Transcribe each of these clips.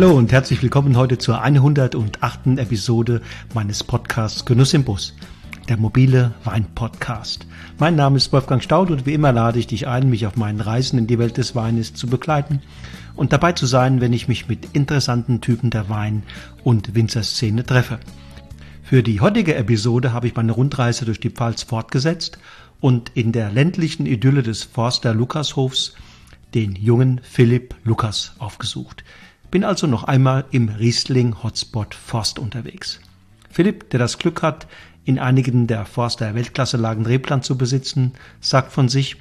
Hallo und herzlich willkommen heute zur 108. Episode meines Podcasts Genuss im Bus, der mobile Wein-Podcast. Mein Name ist Wolfgang Staud und wie immer lade ich dich ein, mich auf meinen Reisen in die Welt des Weines zu begleiten und dabei zu sein, wenn ich mich mit interessanten Typen der Wein- und Winzerszene treffe. Für die heutige Episode habe ich meine Rundreise durch die Pfalz fortgesetzt und in der ländlichen Idylle des Forster Lukashofs den jungen Philipp Lukas aufgesucht. Bin also noch einmal im Riesling Hotspot Forst unterwegs. Philipp, der das Glück hat, in einigen der Forster Weltklasselagen Rebland zu besitzen, sagt von sich,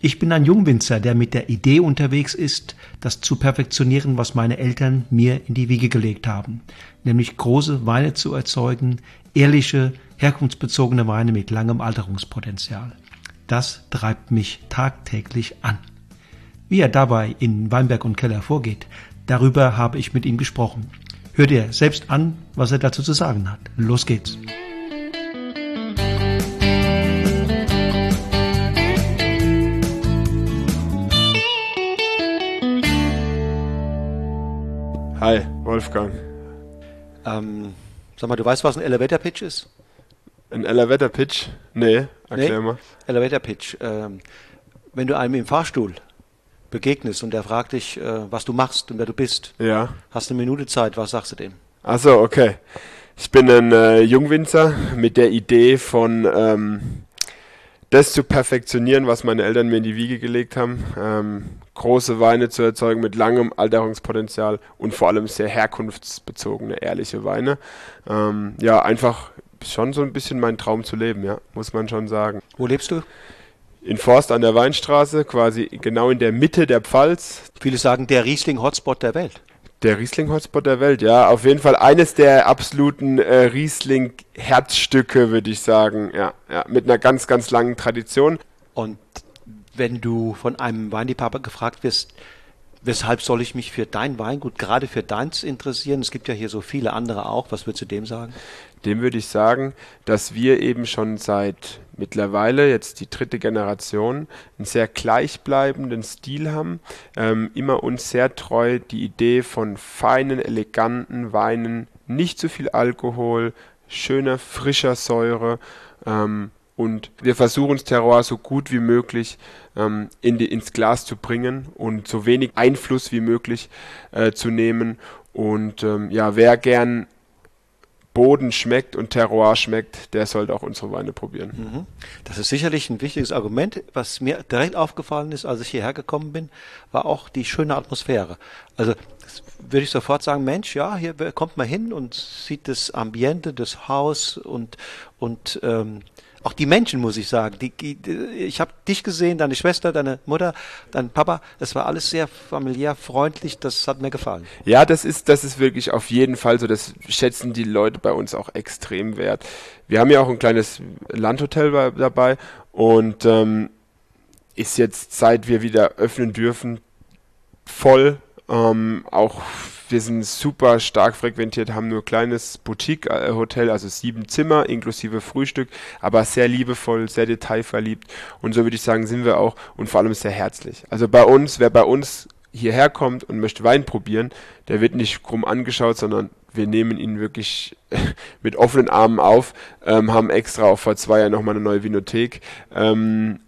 ich bin ein Jungwinzer, der mit der Idee unterwegs ist, das zu perfektionieren, was meine Eltern mir in die Wiege gelegt haben, nämlich große Weine zu erzeugen, ehrliche, herkunftsbezogene Weine mit langem Alterungspotenzial. Das treibt mich tagtäglich an. Wie er dabei in Weinberg und Keller vorgeht, Darüber habe ich mit ihm gesprochen. Hör dir selbst an, was er dazu zu sagen hat. Los geht's. Hi, Wolfgang. Ähm, sag mal, du weißt, was ein Elevator Pitch ist? Ein Elevator Pitch? Nee, erklär nee? mal. Elevator Pitch. Ähm, wenn du einem im Fahrstuhl begegnest und er fragt dich, äh, was du machst und wer du bist. Ja. Hast eine Minute Zeit, was sagst du dem? Achso, okay. Ich bin ein äh, Jungwinzer mit der Idee von ähm, das zu perfektionieren, was meine Eltern mir in die Wiege gelegt haben. Ähm, große Weine zu erzeugen mit langem Alterungspotenzial und vor allem sehr herkunftsbezogene, ehrliche Weine. Ähm, ja, einfach schon so ein bisschen mein Traum zu leben, ja, muss man schon sagen. Wo lebst du? In Forst an der Weinstraße, quasi genau in der Mitte der Pfalz. Viele sagen, der Riesling-Hotspot der Welt. Der Riesling-Hotspot der Welt, ja. Auf jeden Fall eines der absoluten äh, Riesling-Herzstücke, würde ich sagen. Ja, ja, mit einer ganz, ganz langen Tradition. Und wenn du von einem Weinliebhaber gefragt wirst, weshalb soll ich mich für dein Weingut, gerade für deins interessieren? Es gibt ja hier so viele andere auch. Was würdest du dem sagen? Dem würde ich sagen, dass wir eben schon seit mittlerweile jetzt die dritte Generation einen sehr gleichbleibenden Stil haben, ähm, immer uns sehr treu die Idee von feinen, eleganten Weinen, nicht zu viel Alkohol, schöner, frischer Säure ähm, und wir versuchen das Terroir so gut wie möglich ähm, in die, ins Glas zu bringen und so wenig Einfluss wie möglich äh, zu nehmen. Und ähm, ja, wer gern Boden schmeckt und Terroir schmeckt, der sollte auch unsere Weine probieren. Mhm. Das ist sicherlich ein wichtiges Argument. Was mir direkt aufgefallen ist, als ich hierher gekommen bin, war auch die schöne Atmosphäre. Also würde ich sofort sagen, Mensch, ja, hier kommt man hin und sieht das Ambiente, das Haus und, und ähm, auch die Menschen, muss ich sagen. Die, die, ich habe dich gesehen, deine Schwester, deine Mutter, dein Papa. Das war alles sehr familiär, freundlich. Das hat mir gefallen. Ja, das ist, das ist wirklich auf jeden Fall so. Das schätzen die Leute bei uns auch extrem wert. Wir haben ja auch ein kleines Landhotel bei, dabei und ähm, ist jetzt, seit wir wieder öffnen dürfen, voll. Ähm, auch wir sind super stark frequentiert, haben nur kleines Boutique-Hotel, also sieben Zimmer inklusive Frühstück, aber sehr liebevoll, sehr detailverliebt. Und so würde ich sagen, sind wir auch und vor allem sehr herzlich. Also bei uns, wer bei uns hierher kommt und möchte Wein probieren, der wird nicht krumm angeschaut, sondern wir nehmen ihn wirklich mit offenen Armen auf, ähm, haben extra auch vor zwei Jahren nochmal eine neue Vinothek ähm,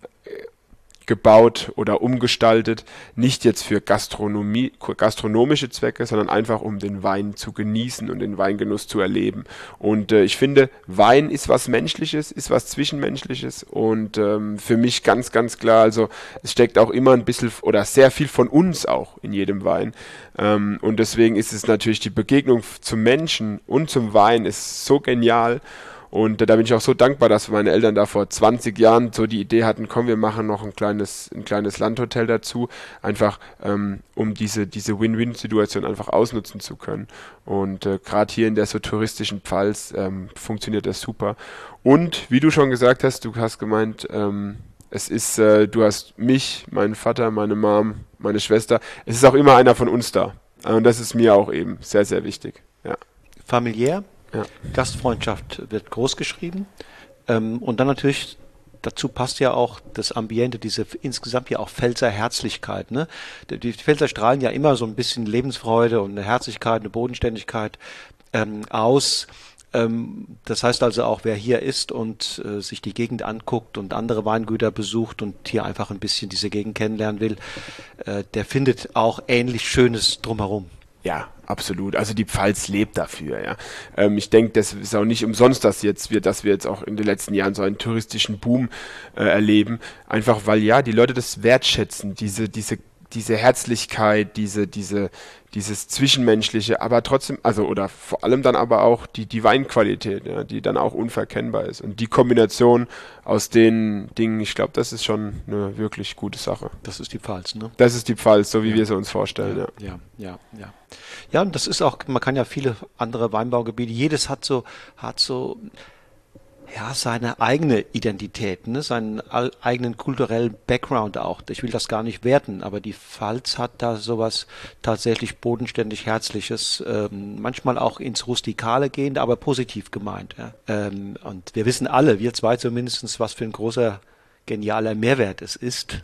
gebaut oder umgestaltet, nicht jetzt für Gastronomie, gastronomische Zwecke, sondern einfach um den Wein zu genießen und den Weingenuss zu erleben. Und äh, ich finde, Wein ist was Menschliches, ist was Zwischenmenschliches und ähm, für mich ganz, ganz klar, also es steckt auch immer ein bisschen oder sehr viel von uns auch in jedem Wein. Ähm, und deswegen ist es natürlich die Begegnung zum Menschen und zum Wein ist so genial. Und da bin ich auch so dankbar, dass meine Eltern da vor 20 Jahren so die Idee hatten, komm, wir machen noch ein kleines, ein kleines Landhotel dazu, einfach ähm, um diese, diese Win-Win-Situation einfach ausnutzen zu können. Und äh, gerade hier in der so touristischen Pfalz ähm, funktioniert das super. Und wie du schon gesagt hast, du hast gemeint, ähm, es ist, äh, du hast mich, meinen Vater, meine Mom, meine Schwester. Es ist auch immer einer von uns da. Und das ist mir auch eben sehr, sehr wichtig. Ja. Familiär? Ja. Gastfreundschaft wird groß geschrieben. Ähm, und dann natürlich dazu passt ja auch das Ambiente, diese insgesamt ja auch Pfälzer Herzlichkeit. Ne? Die Pfälzer strahlen ja immer so ein bisschen Lebensfreude und eine Herzlichkeit, eine Bodenständigkeit ähm, aus. Ähm, das heißt also auch, wer hier ist und äh, sich die Gegend anguckt und andere Weingüter besucht und hier einfach ein bisschen diese Gegend kennenlernen will, äh, der findet auch ähnlich Schönes drumherum. Ja, absolut. Also die Pfalz lebt dafür, ja. Ähm, ich denke, das ist auch nicht umsonst, dass jetzt wir, dass wir jetzt auch in den letzten Jahren so einen touristischen Boom äh, erleben. Einfach weil ja die Leute das wertschätzen, diese, diese diese Herzlichkeit, diese, diese, dieses Zwischenmenschliche, aber trotzdem, also oder vor allem dann aber auch die, die Weinqualität, ja, die dann auch unverkennbar ist. Und die Kombination aus den Dingen, ich glaube, das ist schon eine wirklich gute Sache. Das ist die Pfalz, ne? Das ist die Pfalz, so wie ja. wir sie uns vorstellen, ja. Ja, ja, ja. Ja, und das ist auch, man kann ja viele andere Weinbaugebiete, jedes hat so, hat so, ja, seine eigene Identität, ne? seinen eigenen kulturellen Background auch. Ich will das gar nicht werten, aber die Pfalz hat da sowas tatsächlich bodenständig Herzliches, ähm, manchmal auch ins Rustikale gehend, aber positiv gemeint. Ja? Ähm, und wir wissen alle, wir zwei zumindest, was für ein großer, genialer Mehrwert es ist,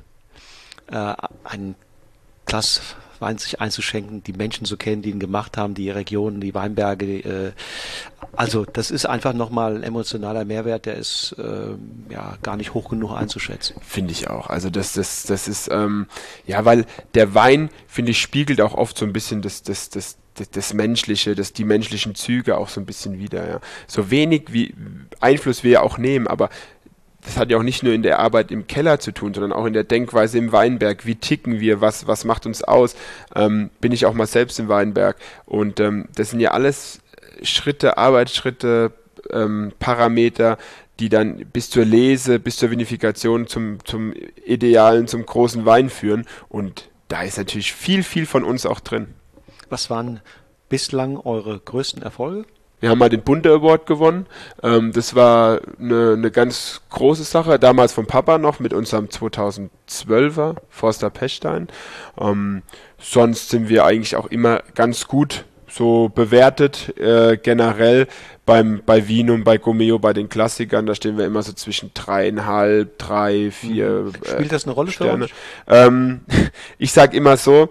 äh, ein Glas Wein sich einzuschenken, die Menschen zu kennen, die ihn gemacht haben, die Regionen, die Weinberge. Äh, also das ist einfach nochmal ein emotionaler Mehrwert, der ist äh, ja gar nicht hoch genug einzuschätzen. Finde ich auch. Also das, das, das ist, ähm, ja, weil der Wein, finde ich, spiegelt auch oft so ein bisschen das, das, das, das, das Menschliche, das, die menschlichen Züge auch so ein bisschen wieder. Ja. So wenig wie Einfluss wir ja auch nehmen, aber das hat ja auch nicht nur in der Arbeit im Keller zu tun, sondern auch in der Denkweise im Weinberg. Wie ticken wir? Was, was macht uns aus? Ähm, bin ich auch mal selbst im Weinberg? Und ähm, das sind ja alles Schritte, Arbeitsschritte, ähm, Parameter, die dann bis zur Lese, bis zur Vinifikation zum, zum idealen, zum großen Wein führen. Und da ist natürlich viel, viel von uns auch drin. Was waren bislang eure größten Erfolge? Wir haben mal den Bunte Award gewonnen. Ähm, das war eine, eine ganz große Sache. Damals vom Papa noch mit unserem 2012er Forster Pechstein. Ähm, sonst sind wir eigentlich auch immer ganz gut so bewertet. Äh, generell beim, bei Wien und bei Gomeo, bei den Klassikern, da stehen wir immer so zwischen dreieinhalb, drei, vier. Mhm. Spielt das eine Rolle Sterne. für euch? Ähm, ich sag immer so,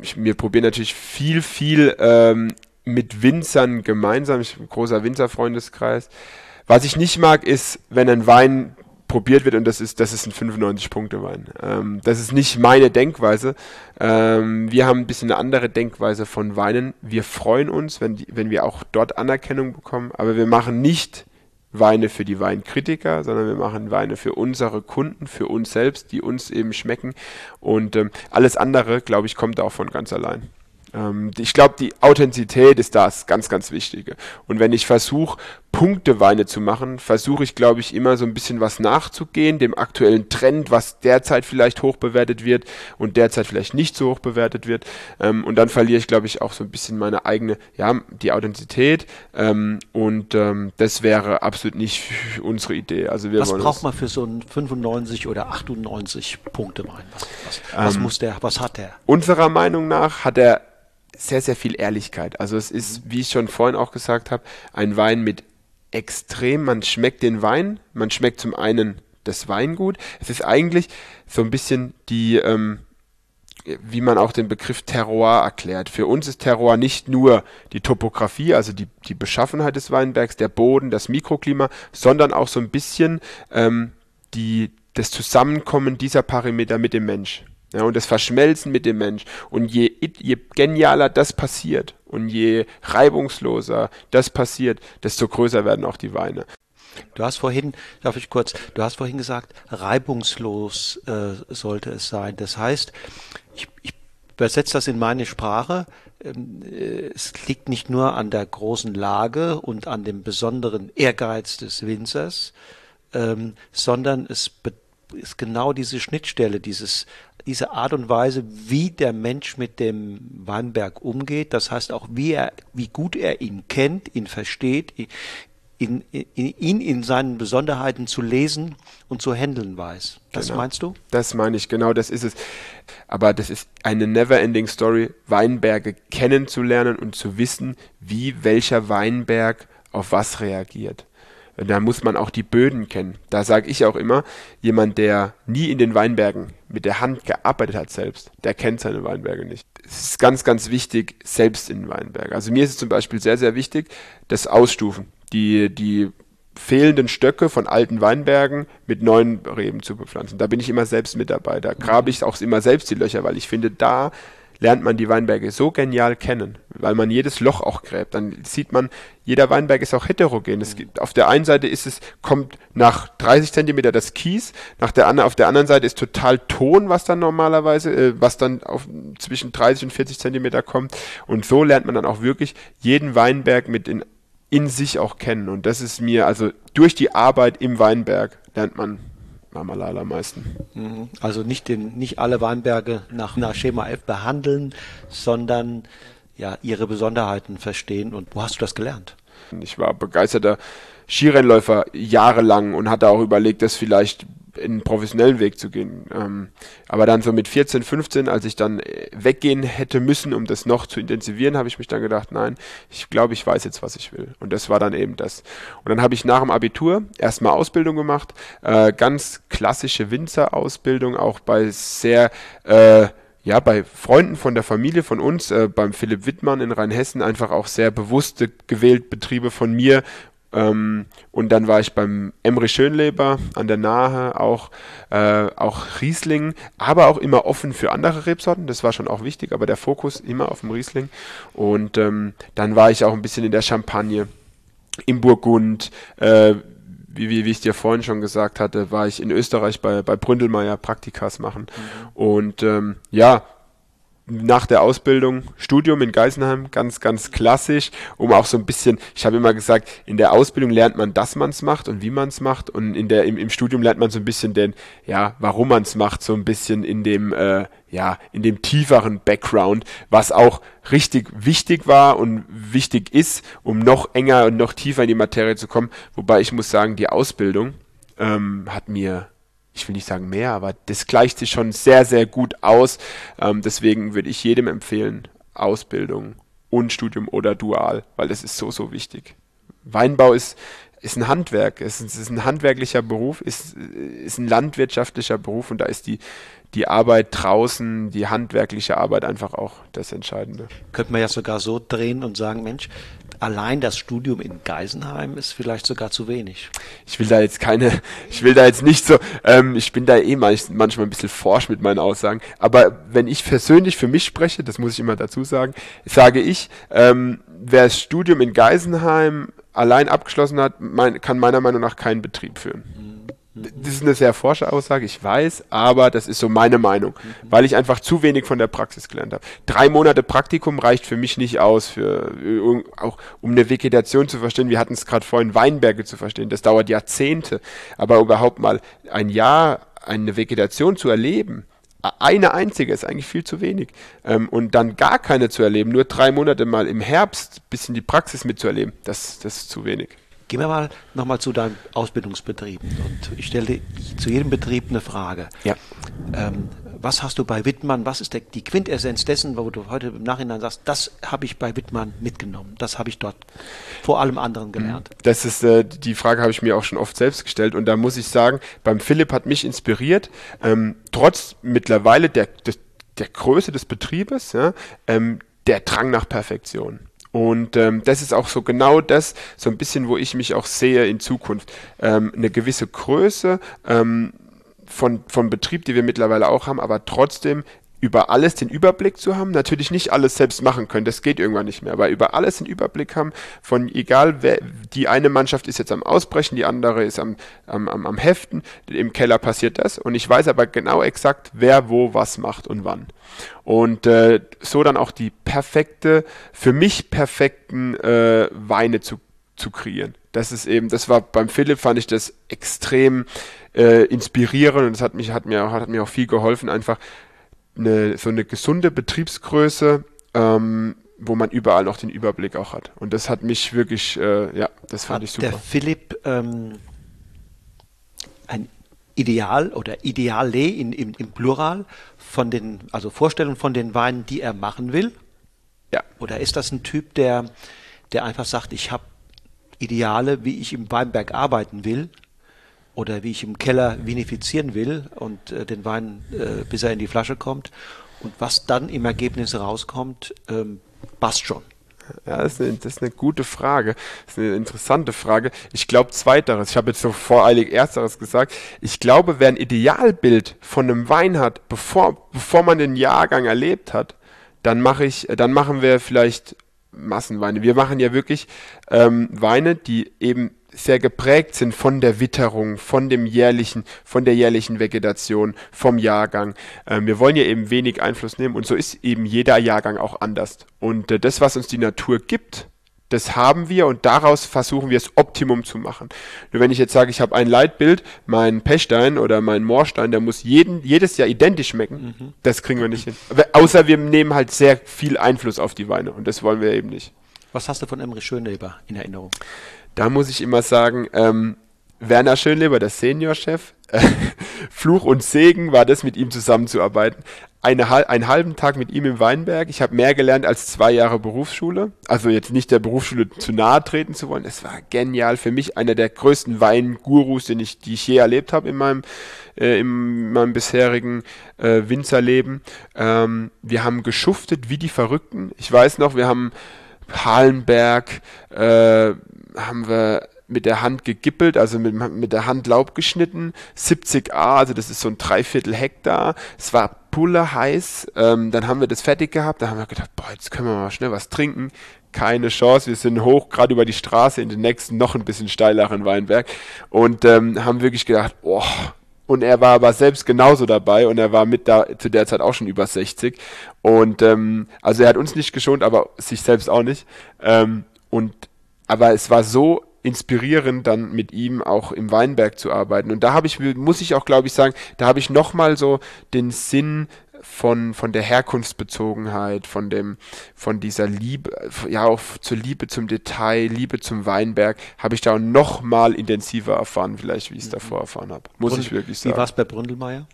ich, wir probieren natürlich viel, viel ähm, mit Winzern gemeinsam. Ich bin ein großer Winzerfreundeskreis. Was ich nicht mag, ist, wenn ein Wein probiert wird und das ist, das ist ein 95-Punkte-Wein. Ähm, das ist nicht meine Denkweise. Ähm, wir haben ein bisschen eine andere Denkweise von Weinen. Wir freuen uns, wenn, die, wenn wir auch dort Anerkennung bekommen, aber wir machen nicht Weine für die Weinkritiker, sondern wir machen Weine für unsere Kunden, für uns selbst, die uns eben schmecken. Und ähm, alles andere, glaube ich, kommt auch von ganz allein. Ähm, ich glaube, die Authentizität ist das ganz, ganz Wichtige. Und wenn ich versuche, Punkteweine zu machen, versuche ich, glaube ich, immer so ein bisschen was nachzugehen, dem aktuellen Trend, was derzeit vielleicht hoch bewertet wird und derzeit vielleicht nicht so hoch bewertet wird. Ähm, und dann verliere ich, glaube ich, auch so ein bisschen meine eigene, ja, die Authentizität. Ähm, und ähm, das wäre absolut nicht unsere Idee. Also wir was braucht man für so einen 95 oder 98 Punkte Wein? Was, was, was ähm, muss der, was hat der? Unserer Meinung nach hat er sehr, sehr viel Ehrlichkeit. Also es ist, wie ich schon vorhin auch gesagt habe, ein Wein mit extrem, man schmeckt den Wein, man schmeckt zum einen das Weingut. Es ist eigentlich so ein bisschen die, ähm, wie man auch den Begriff Terroir erklärt. Für uns ist Terroir nicht nur die Topografie, also die, die Beschaffenheit des Weinbergs, der Boden, das Mikroklima, sondern auch so ein bisschen ähm, die, das Zusammenkommen dieser Parameter mit dem Mensch. Ja, und das Verschmelzen mit dem Mensch. Und je, je genialer das passiert und je reibungsloser das passiert, desto größer werden auch die Weine. Du hast vorhin, darf ich kurz, du hast vorhin gesagt, reibungslos äh, sollte es sein. Das heißt, ich, ich übersetze das in meine Sprache. Ähm, äh, es liegt nicht nur an der großen Lage und an dem besonderen Ehrgeiz des Winzers, ähm, sondern es ist genau diese Schnittstelle, dieses diese Art und Weise, wie der Mensch mit dem Weinberg umgeht, das heißt auch, wie er, wie gut er ihn kennt, ihn versteht, ihn, in, ihn in seinen Besonderheiten zu lesen und zu handeln weiß. Das genau. meinst du? Das meine ich, genau, das ist es. Aber das ist eine never-ending Story, Weinberge kennenzulernen und zu wissen, wie welcher Weinberg auf was reagiert. Da muss man auch die Böden kennen. Da sage ich auch immer, jemand, der nie in den Weinbergen mit der Hand gearbeitet hat selbst, der kennt seine Weinberge nicht. Es ist ganz, ganz wichtig, selbst in den Weinbergen. Also mir ist es zum Beispiel sehr, sehr wichtig, das Ausstufen. Die, die fehlenden Stöcke von alten Weinbergen mit neuen Reben zu bepflanzen. Da bin ich immer selbst mit dabei. Da grabe ich auch immer selbst die Löcher, weil ich finde, da lernt man die Weinberge so genial kennen, weil man jedes Loch auch gräbt. Dann sieht man, jeder Weinberg ist auch heterogen. Es gibt, auf der einen Seite ist es, kommt nach 30 Zentimeter das Kies, nach der, auf der anderen Seite ist total Ton, was dann normalerweise, äh, was dann auf zwischen 30 und 40 Zentimeter kommt. Und so lernt man dann auch wirklich jeden Weinberg mit in in sich auch kennen. Und das ist mir, also durch die Arbeit im Weinberg lernt man am meisten. Mhm. Also nicht, den, nicht alle Weinberge nach, nach Schema F behandeln, sondern ja, ihre Besonderheiten verstehen. Und wo hast du das gelernt? Ich war begeisterter Skirennläufer jahrelang und hatte auch überlegt, das vielleicht einen professionellen Weg zu gehen. Ähm, aber dann so mit 14, 15, als ich dann äh, weggehen hätte müssen, um das noch zu intensivieren, habe ich mich dann gedacht, nein, ich glaube, ich weiß jetzt, was ich will. Und das war dann eben das. Und dann habe ich nach dem Abitur erstmal Ausbildung gemacht, äh, ganz klassische Winzerausbildung, auch bei sehr äh, ja, bei Freunden von der Familie von uns, äh, beim Philipp Wittmann in Rheinhessen, einfach auch sehr bewusste gewählt Betriebe von mir, ähm, und dann war ich beim Emre Schönleber an der Nahe, auch, äh, auch Riesling, aber auch immer offen für andere Rebsorten. Das war schon auch wichtig, aber der Fokus immer auf dem Riesling. Und ähm, dann war ich auch ein bisschen in der Champagne, im Burgund, äh, wie, wie, wie ich dir vorhin schon gesagt hatte, war ich in Österreich bei, bei Bründelmeier Praktikas machen. Mhm. Und ähm, ja, nach der Ausbildung Studium in Geisenheim, ganz, ganz klassisch, um auch so ein bisschen, ich habe immer gesagt, in der Ausbildung lernt man, dass man es macht und wie man es macht und in der, im, im Studium lernt man so ein bisschen den, ja, warum man es macht, so ein bisschen in dem, äh, ja, in dem tieferen Background, was auch richtig wichtig war und wichtig ist, um noch enger und noch tiefer in die Materie zu kommen. Wobei ich muss sagen, die Ausbildung ähm, hat mir ich will nicht sagen mehr, aber das gleicht sich schon sehr, sehr gut aus. Ähm, deswegen würde ich jedem empfehlen, Ausbildung und Studium oder Dual, weil das ist so, so wichtig. Weinbau ist, ist ein Handwerk, ist, ist ein handwerklicher Beruf, ist, ist ein landwirtschaftlicher Beruf und da ist die, die Arbeit draußen, die handwerkliche Arbeit einfach auch das Entscheidende. Könnte man ja sogar so drehen und sagen, Mensch, allein das Studium in Geisenheim ist vielleicht sogar zu wenig. Ich will da jetzt keine, ich will da jetzt nicht so, ähm, ich bin da eh manchmal ein bisschen forsch mit meinen Aussagen, aber wenn ich persönlich für mich spreche, das muss ich immer dazu sagen, sage ich, ähm, wer das Studium in Geisenheim allein abgeschlossen hat, mein, kann meiner Meinung nach keinen Betrieb führen. Das ist eine sehr forsche Aussage, ich weiß, aber das ist so meine Meinung, weil ich einfach zu wenig von der Praxis gelernt habe. Drei Monate Praktikum reicht für mich nicht aus, für auch um eine Vegetation zu verstehen. Wir hatten es gerade vorhin, Weinberge zu verstehen. Das dauert Jahrzehnte, aber überhaupt mal ein Jahr eine Vegetation zu erleben, eine einzige ist eigentlich viel zu wenig. Ähm, und dann gar keine zu erleben, nur drei Monate mal im Herbst bisschen die Praxis mitzuerleben, das, das ist zu wenig. Gehen wir mal nochmal zu deinen Ausbildungsbetrieben. Und ich stelle zu jedem Betrieb eine Frage. Ja. Ähm, was hast du bei Wittmann, was ist der, die Quintessenz dessen, wo du heute im Nachhinein sagst, das habe ich bei Wittmann mitgenommen, das habe ich dort vor allem anderen gelernt? Mhm. Das ist, äh, die Frage habe ich mir auch schon oft selbst gestellt und da muss ich sagen, beim Philipp hat mich inspiriert, ähm, trotz mittlerweile der, der, der Größe des Betriebes, ja, ähm, der Drang nach Perfektion. Und ähm, das ist auch so genau das, so ein bisschen, wo ich mich auch sehe in Zukunft. Ähm, eine gewisse Größe ähm, von, von Betrieb, die wir mittlerweile auch haben, aber trotzdem über alles den Überblick zu haben, natürlich nicht alles selbst machen können, das geht irgendwann nicht mehr, aber über alles den Überblick haben, von egal wer, die eine Mannschaft ist jetzt am Ausbrechen, die andere ist am, am, am, am Heften, im Keller passiert das und ich weiß aber genau exakt, wer wo was macht und wann. Und äh, so dann auch die perfekte, für mich perfekten äh, Weine zu, zu kreieren. Das ist eben, das war beim Philipp fand ich das extrem äh, inspirierend und das hat mich, hat mir, hat mir auch viel geholfen, einfach eine, so eine gesunde Betriebsgröße, ähm, wo man überall noch den Überblick auch hat. Und das hat mich wirklich, äh, ja, das fand hat ich super. Der Philipp ähm, ein Ideal oder Ideale in, in, im Plural von den, also Vorstellungen von den Weinen, die er machen will? Ja. Oder ist das ein Typ, der, der einfach sagt, ich habe Ideale, wie ich im Weinberg arbeiten will oder wie ich im Keller vinifizieren will und äh, den Wein, äh, bis er in die Flasche kommt. Und was dann im Ergebnis rauskommt, ähm, passt schon. Ja, das ist, eine, das ist eine gute Frage. Das ist eine interessante Frage. Ich glaube zweiteres. Ich habe jetzt so voreilig ersteres gesagt. Ich glaube, wer ein Idealbild von einem Wein hat, bevor, bevor man den Jahrgang erlebt hat, dann mache ich, dann machen wir vielleicht Massenweine. Wir machen ja wirklich ähm, Weine, die eben sehr geprägt sind von der Witterung, von dem jährlichen, von der jährlichen Vegetation, vom Jahrgang. Ähm, wir wollen ja eben wenig Einfluss nehmen und so ist eben jeder Jahrgang auch anders. Und äh, das, was uns die Natur gibt, das haben wir und daraus versuchen wir das Optimum zu machen. Nur wenn ich jetzt sage, ich habe ein Leitbild, mein Pechstein oder mein Moorstein, der muss jeden, jedes Jahr identisch schmecken, mhm. das kriegen wir nicht hin. Außer wir nehmen halt sehr viel Einfluss auf die Weine und das wollen wir eben nicht. Was hast du von Emre Schönleber in Erinnerung? Da muss ich immer sagen, ähm, Werner Schönleber, der Seniorchef, Fluch und Segen war das, mit ihm zusammenzuarbeiten. Eine, einen halben Tag mit ihm im Weinberg. Ich habe mehr gelernt als zwei Jahre Berufsschule. Also jetzt nicht der Berufsschule zu nahe treten zu wollen. Es war genial. Für mich einer der größten Weingurus, den ich, die ich je erlebt habe in meinem, äh, in meinem bisherigen äh, Winzerleben. Ähm, wir haben geschuftet wie die Verrückten. Ich weiß noch, wir haben Halenberg, äh, haben wir mit der Hand gegippelt, also mit, mit der Hand Laub geschnitten, 70 A, also das ist so ein Dreiviertel Hektar. Es war pulle heiß. Ähm, dann haben wir das fertig gehabt. Da haben wir gedacht, boah, jetzt können wir mal schnell was trinken. Keine Chance. Wir sind hoch, gerade über die Straße in den nächsten noch ein bisschen steileren Weinberg und ähm, haben wirklich gedacht, boah. Und er war aber selbst genauso dabei und er war mit da zu der Zeit auch schon über 60. Und ähm, also er hat uns nicht geschont, aber sich selbst auch nicht. Ähm, und aber es war so inspirierend, dann mit ihm auch im Weinberg zu arbeiten. Und da habe ich, muss ich auch, glaube ich, sagen, da habe ich nochmal so den Sinn von, von der Herkunftsbezogenheit, von dem, von dieser Liebe, ja auch zur Liebe zum Detail, Liebe zum Weinberg, habe ich da auch noch mal intensiver erfahren, vielleicht wie ich es mhm. davor erfahren habe. Muss Bründel, ich wirklich sagen. Wie war es bei Bründelmeier?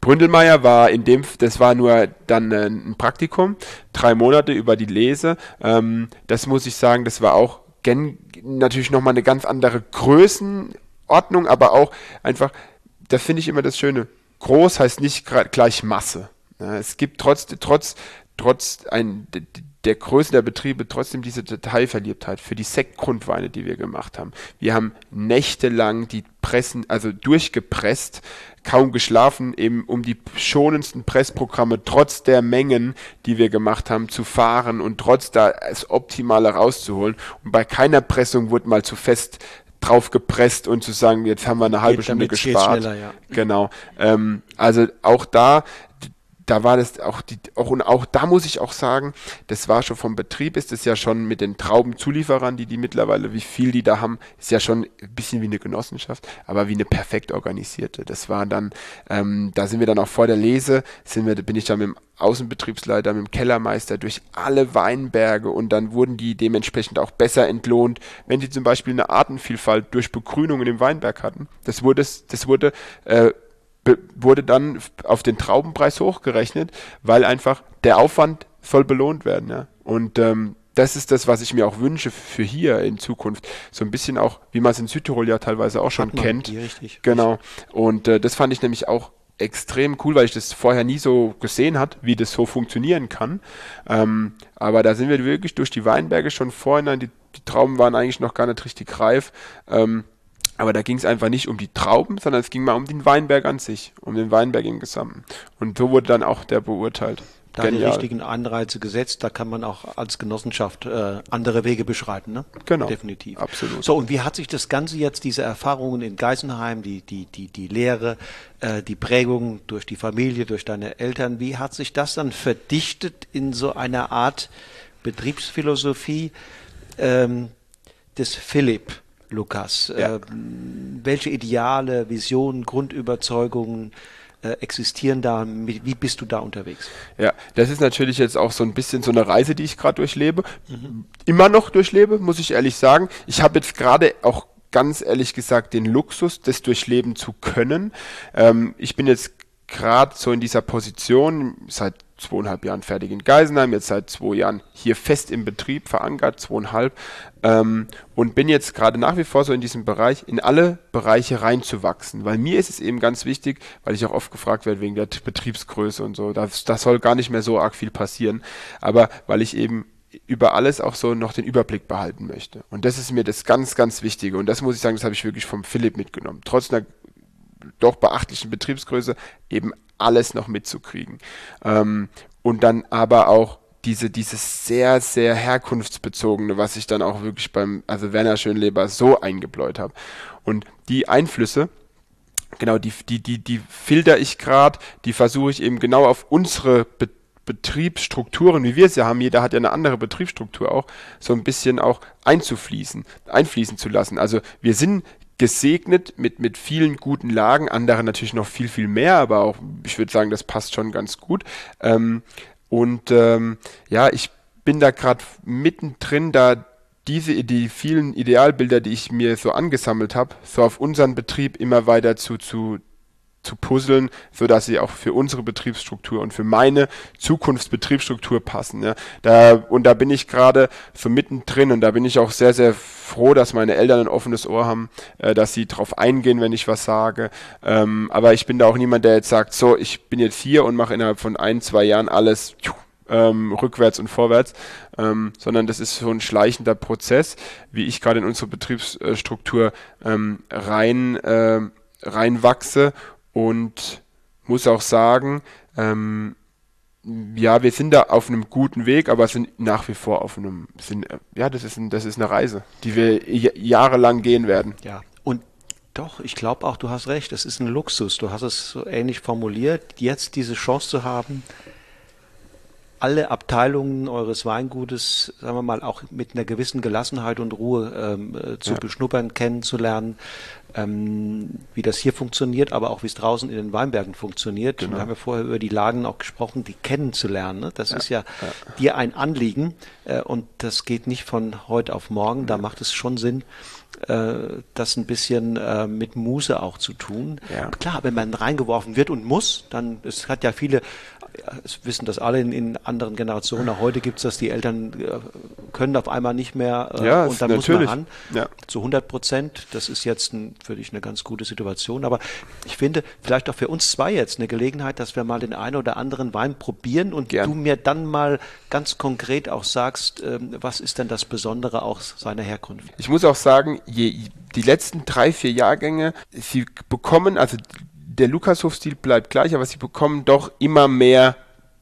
Bründelmeier war in dem, das war nur dann ein Praktikum, drei Monate über die Lese. Ähm, das muss ich sagen, das war auch gen natürlich nochmal eine ganz andere Größenordnung, aber auch einfach, da finde ich immer das Schöne. Groß heißt nicht gleich Masse. Ja, es gibt trotz, trotz, trotz ein, der Größe der Betriebe trotzdem diese Detailverliebtheit für die Sektgrundweine, die wir gemacht haben. Wir haben nächtelang die Pressen, also durchgepresst, kaum geschlafen, eben um die schonendsten Pressprogramme trotz der Mengen, die wir gemacht haben, zu fahren und trotz da das Optimale rauszuholen. Und bei keiner Pressung wurde mal zu fest drauf gepresst und zu sagen, jetzt haben wir eine halbe Geht Stunde gespart. Ja. Genau. Ähm, also auch da da war das auch die, auch, und auch da muss ich auch sagen, das war schon vom Betrieb, ist es ja schon mit den Traubenzulieferern, die die mittlerweile, wie viel die da haben, ist ja schon ein bisschen wie eine Genossenschaft, aber wie eine perfekt organisierte. Das war dann, ähm, da sind wir dann auch vor der Lese, sind wir, bin ich dann mit dem Außenbetriebsleiter, mit dem Kellermeister durch alle Weinberge und dann wurden die dementsprechend auch besser entlohnt, wenn sie zum Beispiel eine Artenvielfalt durch Begrünung in dem Weinberg hatten. Das wurde, das wurde äh, wurde dann auf den Traubenpreis hochgerechnet, weil einfach der Aufwand soll belohnt werden. Ja? Und ähm, das ist das, was ich mir auch wünsche für hier in Zukunft. So ein bisschen auch, wie man es in Südtirol ja teilweise auch schon kennt. Richtig. Genau. Und äh, das fand ich nämlich auch extrem cool, weil ich das vorher nie so gesehen hat, wie das so funktionieren kann. Ähm, aber da sind wir wirklich durch die Weinberge schon vorhin, die, die Trauben waren eigentlich noch gar nicht richtig reif. Ähm, aber da ging es einfach nicht um die Trauben, sondern es ging mal um den Weinberg an sich, um den Weinberg im Gesamten. Und so wurde dann auch der beurteilt. Da Genial. die richtigen Anreize gesetzt, da kann man auch als Genossenschaft äh, andere Wege beschreiten, ne? Genau. Definitiv. Absolut. So, und wie hat sich das Ganze jetzt, diese Erfahrungen in Geisenheim, die, die, die, die Lehre, äh, die Prägung durch die Familie, durch deine Eltern, wie hat sich das dann verdichtet in so einer Art Betriebsphilosophie ähm, des Philipp? Lukas? Ja. Äh, welche Ideale, Visionen, Grundüberzeugungen äh, existieren da? Wie bist du da unterwegs? Ja, das ist natürlich jetzt auch so ein bisschen so eine Reise, die ich gerade durchlebe. Mhm. Immer noch durchlebe, muss ich ehrlich sagen. Ich habe jetzt gerade auch ganz ehrlich gesagt den Luxus, das durchleben zu können. Ähm, ich bin jetzt gerade so in dieser Position seit zweieinhalb Jahren fertig in Geisenheim, jetzt seit zwei Jahren hier fest im Betrieb verankert, zweieinhalb. Ähm, und bin jetzt gerade nach wie vor so in diesem Bereich, in alle Bereiche reinzuwachsen. Weil mir ist es eben ganz wichtig, weil ich auch oft gefragt werde wegen der Betriebsgröße und so, da soll gar nicht mehr so arg viel passieren. Aber weil ich eben über alles auch so noch den Überblick behalten möchte. Und das ist mir das ganz, ganz Wichtige. Und das muss ich sagen, das habe ich wirklich vom Philipp mitgenommen. Trotz einer doch beachtlichen Betriebsgröße eben alles noch mitzukriegen. Ähm, und dann aber auch diese, dieses sehr, sehr herkunftsbezogene, was ich dann auch wirklich beim, also Werner Schönleber so eingebläut habe. Und die Einflüsse, genau, die, die, die, die filter ich gerade, die versuche ich eben genau auf unsere Be Betriebsstrukturen, wie wir ja haben, jeder hat ja eine andere Betriebsstruktur auch, so ein bisschen auch einzufließen, einfließen zu lassen. Also wir sind gesegnet mit, mit vielen guten Lagen, andere natürlich noch viel, viel mehr, aber auch, ich würde sagen, das passt schon ganz gut. Ähm, und ähm, ja, ich bin da gerade mittendrin, da diese die vielen Idealbilder, die ich mir so angesammelt habe, so auf unseren Betrieb immer weiter zu, zu, zu puzzeln, so dass sie auch für unsere Betriebsstruktur und für meine Zukunftsbetriebsstruktur passen. Ja. Da, und da bin ich gerade so mittendrin und da bin ich auch sehr, sehr froh, dass meine Eltern ein offenes Ohr haben, äh, dass sie drauf eingehen, wenn ich was sage. Ähm, aber ich bin da auch niemand, der jetzt sagt, so, ich bin jetzt hier und mache innerhalb von ein, zwei Jahren alles ähm, rückwärts und vorwärts, ähm, sondern das ist so ein schleichender Prozess, wie ich gerade in unsere Betriebsstruktur ähm, rein, äh, reinwachse und muss auch sagen, ähm, ja, wir sind da auf einem guten Weg, aber sind nach wie vor auf einem, sind, ja, das ist, ein, das ist eine Reise, die wir jahrelang gehen werden. Ja, und doch, ich glaube auch, du hast recht, es ist ein Luxus. Du hast es so ähnlich formuliert, jetzt diese Chance zu haben, alle Abteilungen eures Weingutes, sagen wir mal, auch mit einer gewissen Gelassenheit und Ruhe ähm, äh, zu ja. beschnuppern, kennenzulernen, ähm, wie das hier funktioniert, aber auch wie es draußen in den Weinbergen funktioniert. Genau. Wir haben ja vorher über die Lagen auch gesprochen, die kennenzulernen. Ne? Das ja. ist ja, ja, dir ein Anliegen äh, und das geht nicht von heute auf morgen. Da macht es schon Sinn, äh, das ein bisschen äh, mit Muße auch zu tun. Ja. Klar, wenn man reingeworfen wird und muss, dann es hat ja viele es wissen das alle in, in anderen Generationen. Auch heute gibt es das, die Eltern äh, können auf einmal nicht mehr äh, ja, und dann muss man ran. Ja. Zu 100 Prozent. Das ist jetzt ein, für dich eine ganz gute Situation. Aber ich finde, vielleicht auch für uns zwei jetzt eine Gelegenheit, dass wir mal den einen oder anderen Wein probieren und Gern. du mir dann mal ganz konkret auch sagst, ähm, was ist denn das Besondere auch seiner Herkunft? Ich muss auch sagen, je, die letzten drei, vier Jahrgänge, sie bekommen, also der Lukashof-Stil bleibt gleich, aber sie bekommen doch immer mehr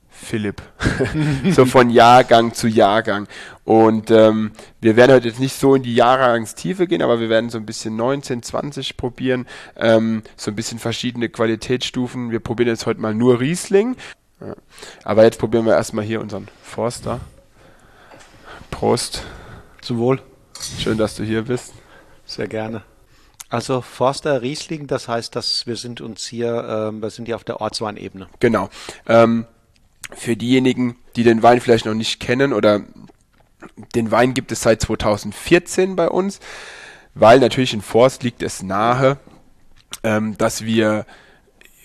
Philipp. so von Jahrgang zu Jahrgang. Und ähm, wir werden heute jetzt nicht so in die Jahrgangstiefe gehen, aber wir werden so ein bisschen 19, 20 probieren, ähm, so ein bisschen verschiedene Qualitätsstufen. Wir probieren jetzt heute mal nur Riesling. Ja. Aber jetzt probieren wir erstmal hier unseren Forster. Prost. Zum Wohl. Schön, dass du hier bist. Sehr gerne. Also Forster Riesling, das heißt, dass wir sind uns hier, ähm, wir sind hier auf der Ortsweinebene. Genau. Ähm, für diejenigen, die den Wein vielleicht noch nicht kennen oder den Wein gibt es seit 2014 bei uns, weil natürlich in Forst liegt es nahe, ähm, dass wir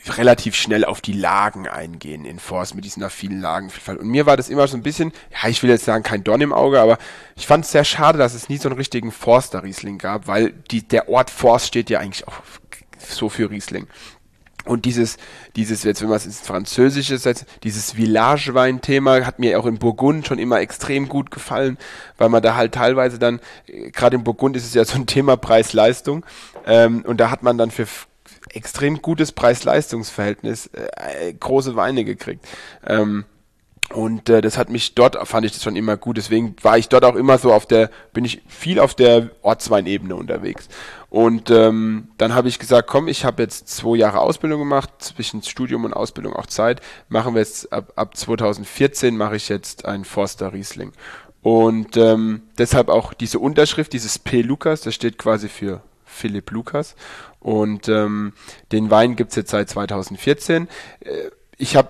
relativ schnell auf die Lagen eingehen in Forst mit diesen vielen Lagenvielfalt. Und mir war das immer so ein bisschen, ja, ich will jetzt sagen, kein Dorn im Auge, aber ich fand es sehr schade, dass es nie so einen richtigen Forster-Riesling gab, weil die, der Ort Forst steht ja eigentlich auch so für Riesling. Und dieses, dieses, jetzt wenn man es ins Französische setzt, dieses Village-Wein-Thema hat mir auch in Burgund schon immer extrem gut gefallen, weil man da halt teilweise dann, äh, gerade in Burgund ist es ja so ein Thema Preis-Leistung, ähm, und da hat man dann für extrem gutes Preis-Leistungs-Verhältnis äh, große Weine gekriegt. Ähm, und äh, das hat mich dort, fand ich das schon immer gut. Deswegen war ich dort auch immer so auf der, bin ich viel auf der Ortsweinebene unterwegs. Und ähm, dann habe ich gesagt, komm, ich habe jetzt zwei Jahre Ausbildung gemacht, zwischen Studium und Ausbildung auch Zeit. Machen wir jetzt ab, ab 2014 mache ich jetzt ein Forster Riesling. Und ähm, deshalb auch diese Unterschrift, dieses P. Lukas, das steht quasi für Philipp Lukas. Und ähm, den Wein gibt's jetzt seit 2014. Äh, ich habe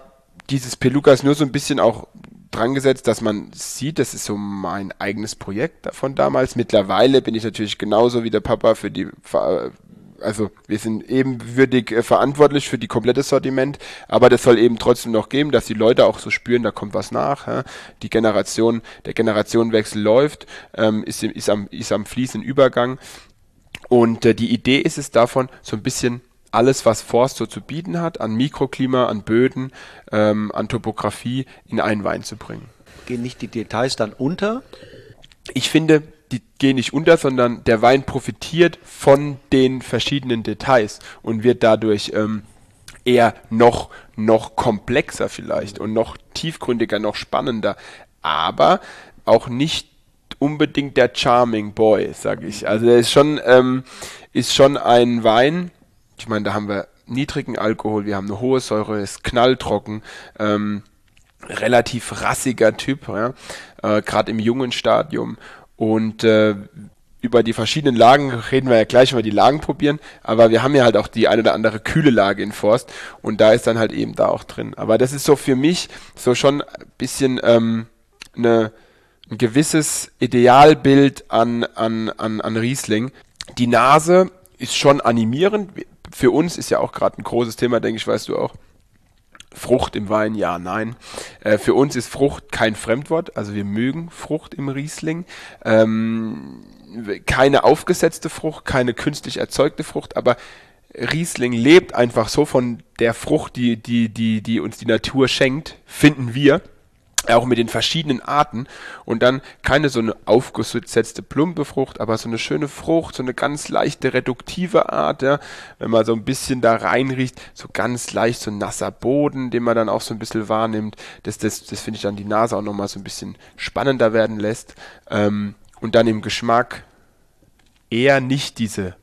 dieses Pelucas nur so ein bisschen auch dran gesetzt, dass man sieht, das ist so mein eigenes Projekt von damals. Mittlerweile bin ich natürlich genauso wie der Papa für die also wir sind ebenwürdig äh, verantwortlich für die komplette Sortiment, aber das soll eben trotzdem noch geben, dass die Leute auch so spüren, da kommt was nach. Die Generation, der Generationenwechsel läuft, ähm, ist, ist, am, ist am fließenden Übergang. Und äh, die Idee ist es davon, so ein bisschen alles, was Forst so zu bieten hat, an Mikroklima, an Böden, ähm, an Topografie, in einen Wein zu bringen. Gehen nicht die Details dann unter? Ich finde, die gehen nicht unter, sondern der Wein profitiert von den verschiedenen Details und wird dadurch ähm, eher noch, noch komplexer vielleicht und noch tiefgründiger, noch spannender, aber auch nicht unbedingt der Charming Boy, sag ich. Also er ist schon, ähm, ist schon ein Wein, ich meine, da haben wir niedrigen Alkohol, wir haben eine hohe Säure, ist knalltrocken, ähm, relativ rassiger Typ, ja, äh, gerade im jungen Stadium und äh, über die verschiedenen Lagen reden wir ja gleich, wenn wir die Lagen probieren, aber wir haben ja halt auch die eine oder andere kühle Lage in Forst und da ist dann halt eben da auch drin. Aber das ist so für mich so schon ein bisschen ähm, eine, ein gewisses Idealbild an, an, an, an Riesling. Die Nase ist schon animierend. Für uns ist ja auch gerade ein großes Thema, denke ich, weißt du auch. Frucht im Wein, ja, nein. Äh, für uns ist Frucht kein Fremdwort, also wir mögen Frucht im Riesling. Ähm, keine aufgesetzte Frucht, keine künstlich erzeugte Frucht, aber Riesling lebt einfach so von der Frucht, die, die, die, die uns die Natur schenkt, finden wir auch mit den verschiedenen Arten. Und dann keine so eine aufgesetzte plumpe Frucht, aber so eine schöne Frucht, so eine ganz leichte reduktive Art, ja, wenn man so ein bisschen da reinriecht, so ganz leicht so nasser Boden, den man dann auch so ein bisschen wahrnimmt, das, das, das finde ich dann die Nase auch nochmal so ein bisschen spannender werden lässt. Ähm, und dann im Geschmack eher nicht diese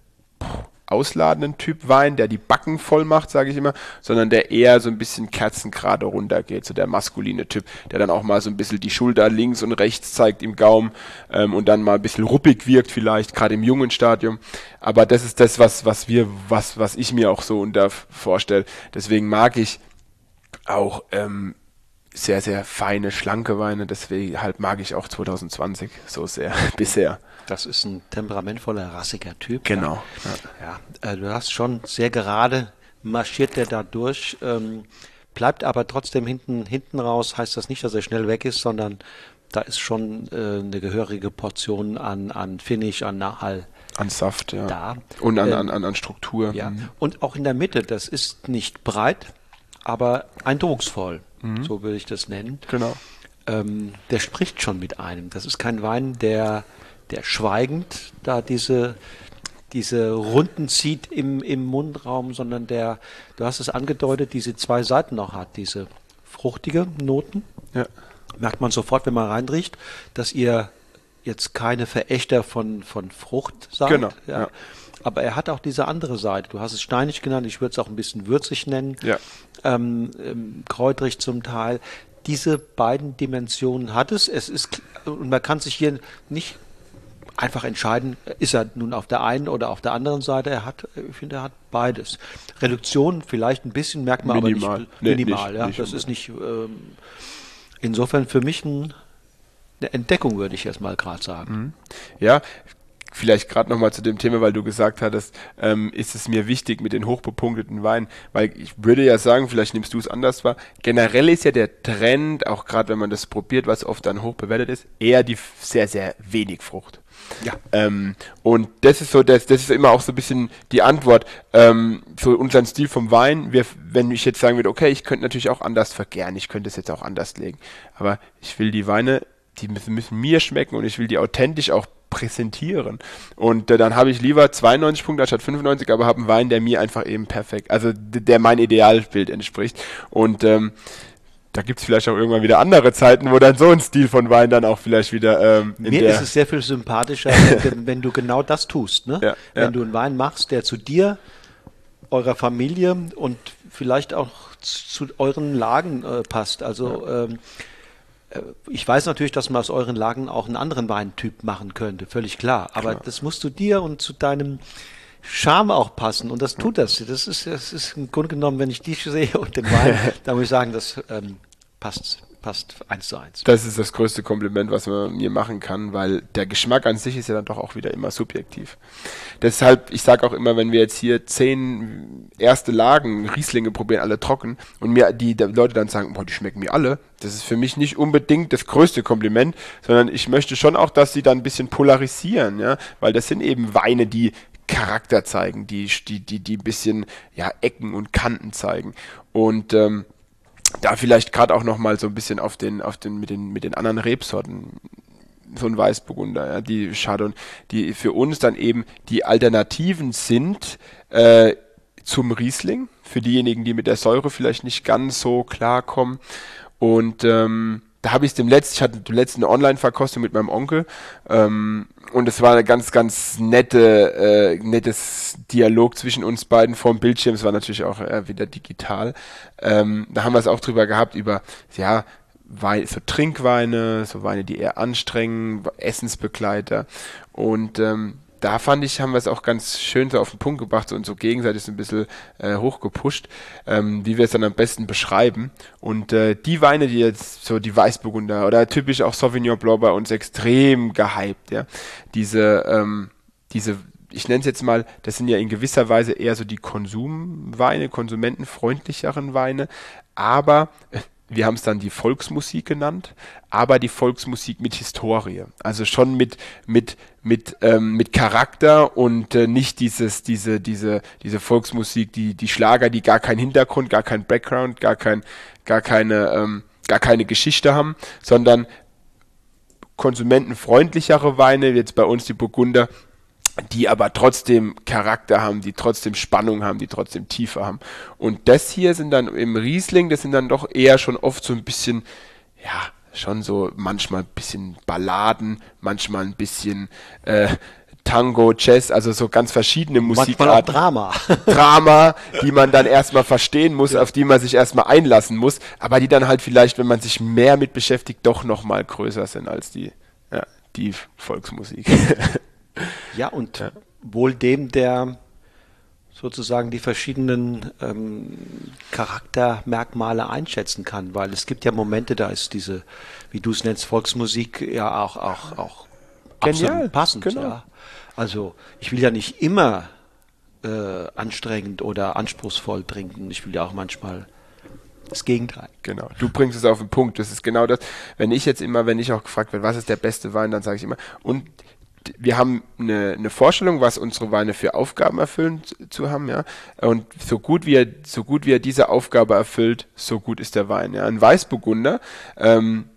ausladenden Typ Wein, der die Backen voll macht, sage ich immer, sondern der eher so ein bisschen kerzengerade runtergeht, so der maskuline Typ, der dann auch mal so ein bisschen die Schulter links und rechts zeigt im Gaumen ähm, und dann mal ein bisschen ruppig wirkt vielleicht, gerade im jungen Stadium. Aber das ist das, was, was wir, was, was ich mir auch so unter vorstelle. Deswegen mag ich auch ähm, sehr, sehr feine, schlanke Weine. Deswegen halt mag ich auch 2020 so sehr bisher. Das ist ein temperamentvoller, rassiger Typ. Genau. Ja, ja äh, du hast schon sehr gerade marschiert der da durch, ähm, bleibt aber trotzdem hinten, hinten raus. Heißt das nicht, dass er schnell weg ist, sondern da ist schon äh, eine gehörige Portion an, an Finish, an Nachhall. An Saft, ja. Da. Und an, ähm, an, an, an Struktur. Ja. Mhm. Und auch in der Mitte, das ist nicht breit, aber eindrucksvoll. Mhm. So würde ich das nennen. Genau. Ähm, der spricht schon mit einem. Das ist kein Wein, der der schweigend da diese, diese Runden zieht im, im Mundraum, sondern der, du hast es angedeutet, diese zwei Seiten noch hat, diese fruchtige Noten. Ja. Merkt man sofort, wenn man reinriecht, dass ihr jetzt keine Verächter von, von Frucht seid. Genau. Ja. ja. Aber er hat auch diese andere Seite. Du hast es steinig genannt, ich würde es auch ein bisschen würzig nennen. Ja. Ähm, ähm, kräutrig zum Teil. Diese beiden Dimensionen hat es. Es ist, und man kann sich hier nicht einfach entscheiden, ist er nun auf der einen oder auf der anderen Seite. Er hat, ich finde, er hat beides. Reduktion vielleicht ein bisschen, merkt man minimal. aber nicht. Minimal, nicht, ja. Nicht das ist nicht, ähm, insofern für mich ein, eine Entdeckung, würde ich jetzt mal gerade sagen. Mhm. Ja, vielleicht gerade nochmal zu dem Thema, weil du gesagt hattest, ähm, ist es mir wichtig mit den hochbepunkteten Weinen, weil ich würde ja sagen, vielleicht nimmst du es anders wahr, generell ist ja der Trend, auch gerade wenn man das probiert, was oft dann hoch bewertet ist, eher die sehr, sehr wenig Frucht. Ja. Ähm, und das ist so, das, das ist immer auch so ein bisschen die Antwort ähm, für unseren Stil vom Wein. Wir, wenn ich jetzt sagen würde, okay, ich könnte natürlich auch anders vergären, ich könnte es jetzt auch anders legen, aber ich will die Weine, die müssen, müssen mir schmecken und ich will die authentisch auch präsentieren. Und äh, dann habe ich lieber 92 Punkte statt 95, aber habe einen Wein, der mir einfach eben perfekt, also der mein Idealbild entspricht. Und ähm, da gibt es vielleicht auch irgendwann wieder andere Zeiten, wo dann so ein Stil von Wein dann auch vielleicht wieder. Ähm, Mir ist es sehr viel sympathischer, wenn, wenn, du genau das tust. Ne? Ja, wenn ja. du einen Wein machst, der zu dir, eurer Familie und vielleicht auch zu euren Lagen äh, passt. Also ja. ähm, äh, ich weiß natürlich, dass man aus euren Lagen auch einen anderen Weintyp machen könnte, völlig klar. Aber klar. das musst du dir und zu deinem Charme auch passen und das tut das. Das ist, das ist im Grunde genommen, wenn ich dich sehe und den Wein, da muss ich sagen, das ähm, passt, passt eins zu eins. Das ist das größte Kompliment, was man mir machen kann, weil der Geschmack an sich ist ja dann doch auch wieder immer subjektiv. Deshalb, ich sage auch immer, wenn wir jetzt hier zehn erste Lagen Rieslinge probieren, alle trocken, und mir die, die Leute dann sagen, boah, die schmecken mir alle, das ist für mich nicht unbedingt das größte Kompliment, sondern ich möchte schon auch, dass sie dann ein bisschen polarisieren, ja, weil das sind eben Weine, die Charakter zeigen, die, die, die, die ein bisschen ja, Ecken und Kanten zeigen. Und ähm, da vielleicht gerade auch noch mal so ein bisschen auf den, auf den, mit den, mit den anderen Rebsorten so ein Weißburgunder, ja, die Chardonnay, die für uns dann eben die Alternativen sind äh, zum Riesling, für diejenigen, die mit der Säure vielleicht nicht ganz so klarkommen. Und ähm, da habe ich dem letzten, ich hatte die letzte Online-Verkostung mit meinem Onkel ähm, und es war ein ganz, ganz nette, äh, nettes Dialog zwischen uns beiden vorm Bildschirm. Es war natürlich auch äh, wieder digital. Ähm, da haben wir es auch drüber gehabt, über, ja, Wein, so Trinkweine, so Weine, die eher anstrengen, Essensbegleiter. Und ähm, da fand ich, haben wir es auch ganz schön so auf den Punkt gebracht und so gegenseitig so ein bisschen äh, hochgepusht, ähm, wie wir es dann am besten beschreiben. Und äh, die Weine, die jetzt so die Weißburgunder oder typisch auch Sauvignon Blanc bei uns extrem gehypt, ja, diese, ähm, diese ich nenne es jetzt mal, das sind ja in gewisser Weise eher so die Konsumweine, konsumentenfreundlicheren Weine, aber äh, wir haben es dann die Volksmusik genannt, aber die Volksmusik mit Historie. Also schon mit, mit, mit, ähm, mit Charakter und äh, nicht dieses, diese, diese, diese Volksmusik, die, die Schlager, die gar keinen Hintergrund, gar keinen Background, gar kein, gar keine, ähm, gar keine Geschichte haben, sondern konsumentenfreundlichere Weine, jetzt bei uns die Burgunder, die aber trotzdem Charakter haben, die trotzdem Spannung haben, die trotzdem Tiefe haben. Und das hier sind dann im Riesling, das sind dann doch eher schon oft so ein bisschen, ja, schon so manchmal ein bisschen Balladen, manchmal ein bisschen äh, Tango, Jazz, also so ganz verschiedene Musikarten. Drama. Drama, die man dann erstmal verstehen muss, auf die man sich erstmal einlassen muss, aber die dann halt vielleicht, wenn man sich mehr mit beschäftigt, doch nochmal größer sind als die, ja, die Volksmusik. Ja, und ja. wohl dem, der sozusagen die verschiedenen ähm, Charaktermerkmale einschätzen kann, weil es gibt ja Momente, da ist diese, wie du es nennst, Volksmusik ja auch auch auch Genial, passend. Genau. Ja. Also ich will ja nicht immer äh, anstrengend oder anspruchsvoll trinken. Ich will ja auch manchmal das Gegenteil. Genau. Du bringst es auf den Punkt. Das ist genau das. Wenn ich jetzt immer, wenn ich auch gefragt werde, was ist der beste Wein, dann sage ich immer, und wir haben eine, eine Vorstellung, was unsere Weine für Aufgaben erfüllen zu, zu, haben, ja. Und so gut wie er, so gut wie er diese Aufgabe erfüllt, so gut ist der Wein. Ja. Ein Weißburgunder, ähm,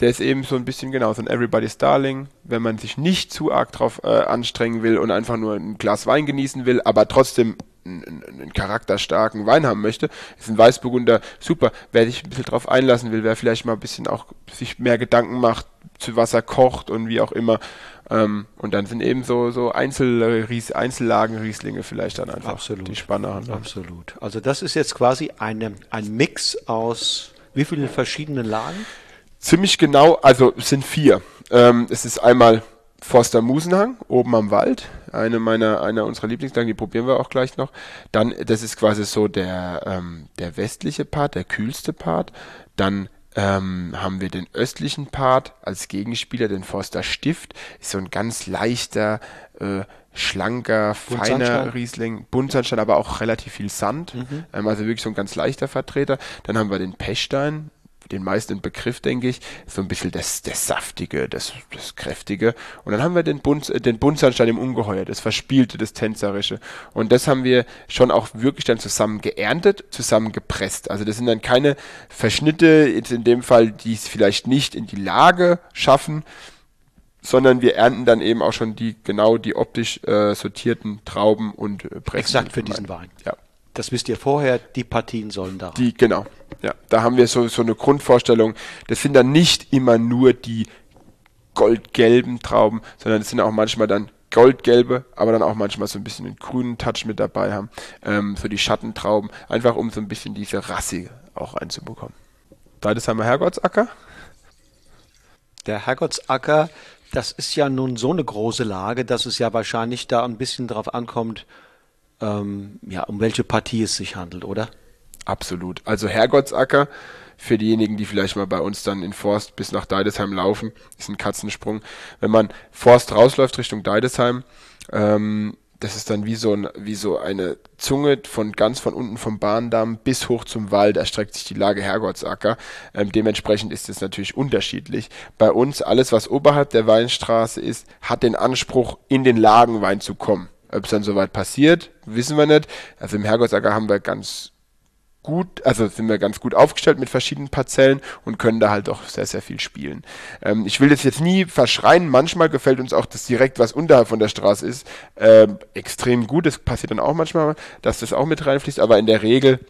der ist eben so ein bisschen genau so ein Everybody's Darling, wenn man sich nicht zu arg drauf äh, anstrengen will und einfach nur ein Glas Wein genießen will, aber trotzdem einen, einen charakterstarken Wein haben möchte, ist ein Weißburgunder super. Wer sich ein bisschen drauf einlassen will, wer vielleicht mal ein bisschen auch sich mehr Gedanken macht, zu was er kocht und wie auch immer, ähm, und dann sind eben so, so Einzel Einzellagen Rieslinge vielleicht dann einfach Absolut. die spannenderen. Absolut. Also das ist jetzt quasi eine, ein Mix aus wie vielen verschiedenen Lagen? Ziemlich genau, also es sind vier. Ähm, es ist einmal Forster Musenhang, oben am Wald. Eine meiner, einer unserer Lieblingslagen, die probieren wir auch gleich noch. Dann, das ist quasi so der, ähm, der westliche Part, der kühlste Part. Dann ähm, haben wir den östlichen Part als Gegenspieler, den Forster Stift. Ist so ein ganz leichter, äh, schlanker, feiner Riesling. Buntsandstein, aber auch relativ viel Sand. Mhm. Ähm, also wirklich so ein ganz leichter Vertreter. Dann haben wir den Pechstein, den meisten Begriff, denke ich, so ein bisschen das, das Saftige, das, das Kräftige. Und dann haben wir den, Bund, den Buntsandstein im Ungeheuer, das Verspielte, das Tänzerische. Und das haben wir schon auch wirklich dann zusammen geerntet, zusammen gepresst. Also das sind dann keine Verschnitte, jetzt in dem Fall, die es vielleicht nicht in die Lage schaffen, sondern wir ernten dann eben auch schon die genau die optisch äh, sortierten Trauben und äh, pressen. Exakt für diesen Wein. Ja. Das wisst ihr vorher, die Partien sollen da. Die, genau. Ja, da haben wir so, so eine Grundvorstellung. Das sind dann nicht immer nur die goldgelben Trauben, sondern es sind auch manchmal dann goldgelbe, aber dann auch manchmal so ein bisschen den grünen Touch mit dabei haben. Ähm, so die Schattentrauben, einfach um so ein bisschen diese Rasse auch einzubekommen. Wir Herrgottsacker. Der Herrgottsacker, das ist ja nun so eine große Lage, dass es ja wahrscheinlich da ein bisschen drauf ankommt, ähm, ja, um welche Partie es sich handelt, oder? Absolut. Also Herrgottsacker für diejenigen, die vielleicht mal bei uns dann in Forst bis nach Deidesheim laufen, ist ein Katzensprung. Wenn man Forst rausläuft Richtung Deidesheim, ähm, das ist dann wie so, ein, wie so eine Zunge von ganz von unten vom Bahndamm bis hoch zum Wald, erstreckt sich die Lage Herrgottsacker. Ähm, dementsprechend ist es natürlich unterschiedlich. Bei uns, alles was oberhalb der Weinstraße ist, hat den Anspruch, in den Lagenwein zu kommen. Ob es dann soweit passiert, wissen wir nicht. Also im Herrgottsacker haben wir ganz gut, also sind wir ganz gut aufgestellt mit verschiedenen Parzellen und können da halt auch sehr, sehr viel spielen. Ähm, ich will das jetzt nie verschreien, manchmal gefällt uns auch das direkt, was unterhalb von der Straße ist, äh, extrem gut. Das passiert dann auch manchmal, dass das auch mit reinfließt, aber in der Regel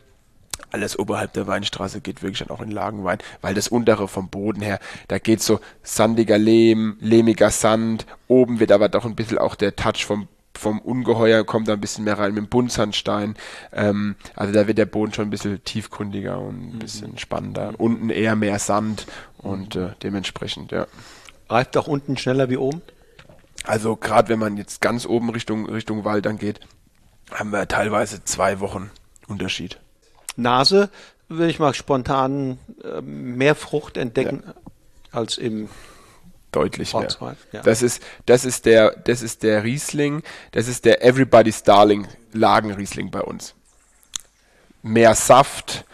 alles oberhalb der Weinstraße geht wirklich dann auch in Lagenwein, weil das untere vom Boden her, da geht so sandiger Lehm, lehmiger Sand, oben wird aber doch ein bisschen auch der Touch vom vom Ungeheuer kommt da ein bisschen mehr rein mit dem Buntsandstein. Ähm, also da wird der Boden schon ein bisschen tiefgründiger und ein mhm. bisschen spannender. Unten eher mehr Sand und äh, dementsprechend, ja. Reift auch unten schneller wie oben? Also gerade wenn man jetzt ganz oben Richtung, Richtung Wald dann geht, haben wir teilweise zwei Wochen Unterschied. Nase würde ich mal spontan äh, mehr Frucht entdecken ja. als im deutlich mehr. Ja. Das ist, das ist der, das ist der Riesling, das ist der Everybody's Darling Lagenriesling bei uns. Mehr Saft,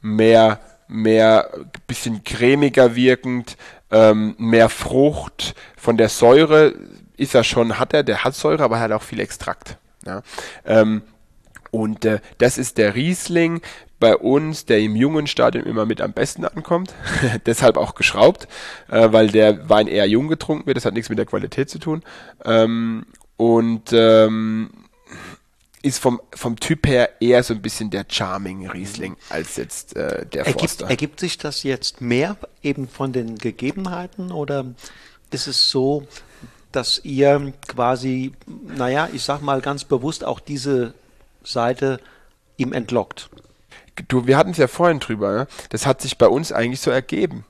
mehr, mehr, bisschen cremiger wirkend, ähm, mehr Frucht. Von der Säure ist er schon, hat er, der hat Säure, aber er hat auch viel Extrakt. Ja. Ähm, und äh, das ist der Riesling bei uns, der im jungen Stadium immer mit am besten ankommt. Deshalb auch geschraubt, äh, weil der Wein eher jung getrunken wird. Das hat nichts mit der Qualität zu tun. Ähm, und ähm, ist vom, vom Typ her eher so ein bisschen der Charming Riesling als jetzt äh, der ergibt, Forster. Ergibt sich das jetzt mehr eben von den Gegebenheiten oder ist es so, dass ihr quasi, naja, ich sag mal ganz bewusst auch diese Seite ihm entlockt? Du, wir hatten es ja vorhin drüber, ne? das hat sich bei uns eigentlich so ergeben.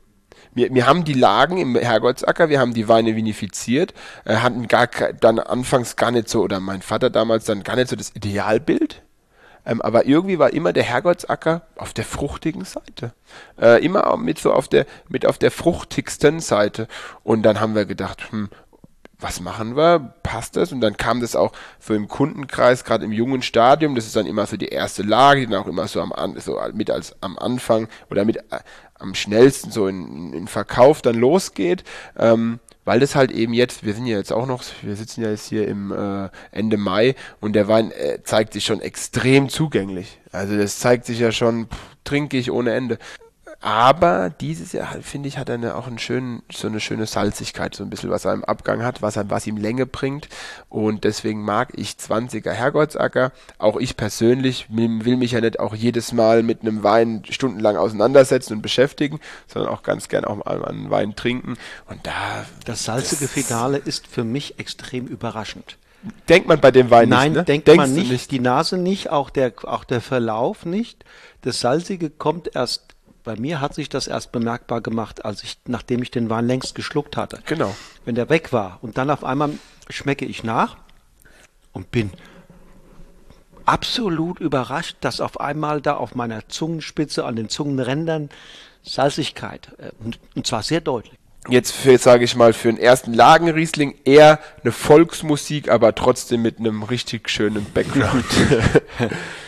Wir, wir haben die Lagen im Herrgottsacker, wir haben die Weine vinifiziert, äh, hatten gar dann anfangs gar nicht so, oder mein Vater damals dann gar nicht so das Idealbild. Ähm, aber irgendwie war immer der Herrgottsacker auf der fruchtigen Seite. Äh, immer mit so auf der, mit auf der fruchtigsten Seite. Und dann haben wir gedacht, hm, was machen wir? Passt das? Und dann kam das auch so im Kundenkreis, gerade im jungen Stadium, das ist dann immer so die erste Lage, die dann auch immer so am so mit als am Anfang oder mit äh, am schnellsten so in, in Verkauf dann losgeht. Ähm, weil das halt eben jetzt, wir sind ja jetzt auch noch, wir sitzen ja jetzt hier im äh, Ende Mai und der Wein äh, zeigt sich schon extrem zugänglich. Also das zeigt sich ja schon, pff, trinke ich ohne Ende. Aber dieses Jahr, finde ich, hat er eine, auch einen schönen, so eine schöne Salzigkeit, so ein bisschen, was er im Abgang hat, was, er, was ihm Länge bringt. Und deswegen mag ich 20er Herrgottsacker. Auch ich persönlich will mich ja nicht auch jedes Mal mit einem Wein stundenlang auseinandersetzen und beschäftigen, sondern auch ganz gern auch mal einen Wein trinken. Und da. Das salzige Finale ist für mich extrem überraschend. Denkt man bei dem Wein Nein, nicht, ne? denkt Denkst man nicht, nicht, die Nase nicht, auch der, auch der Verlauf nicht. Das Salzige kommt erst bei mir hat sich das erst bemerkbar gemacht, als ich, nachdem ich den Wein längst geschluckt hatte. Genau. Wenn der weg war und dann auf einmal schmecke ich nach und bin absolut überrascht, dass auf einmal da auf meiner Zungenspitze, an den Zungenrändern Salzigkeit, äh, und, und zwar sehr deutlich jetzt für, sage ich mal, für den ersten Lagenriesling eher eine Volksmusik, aber trotzdem mit einem richtig schönen Background.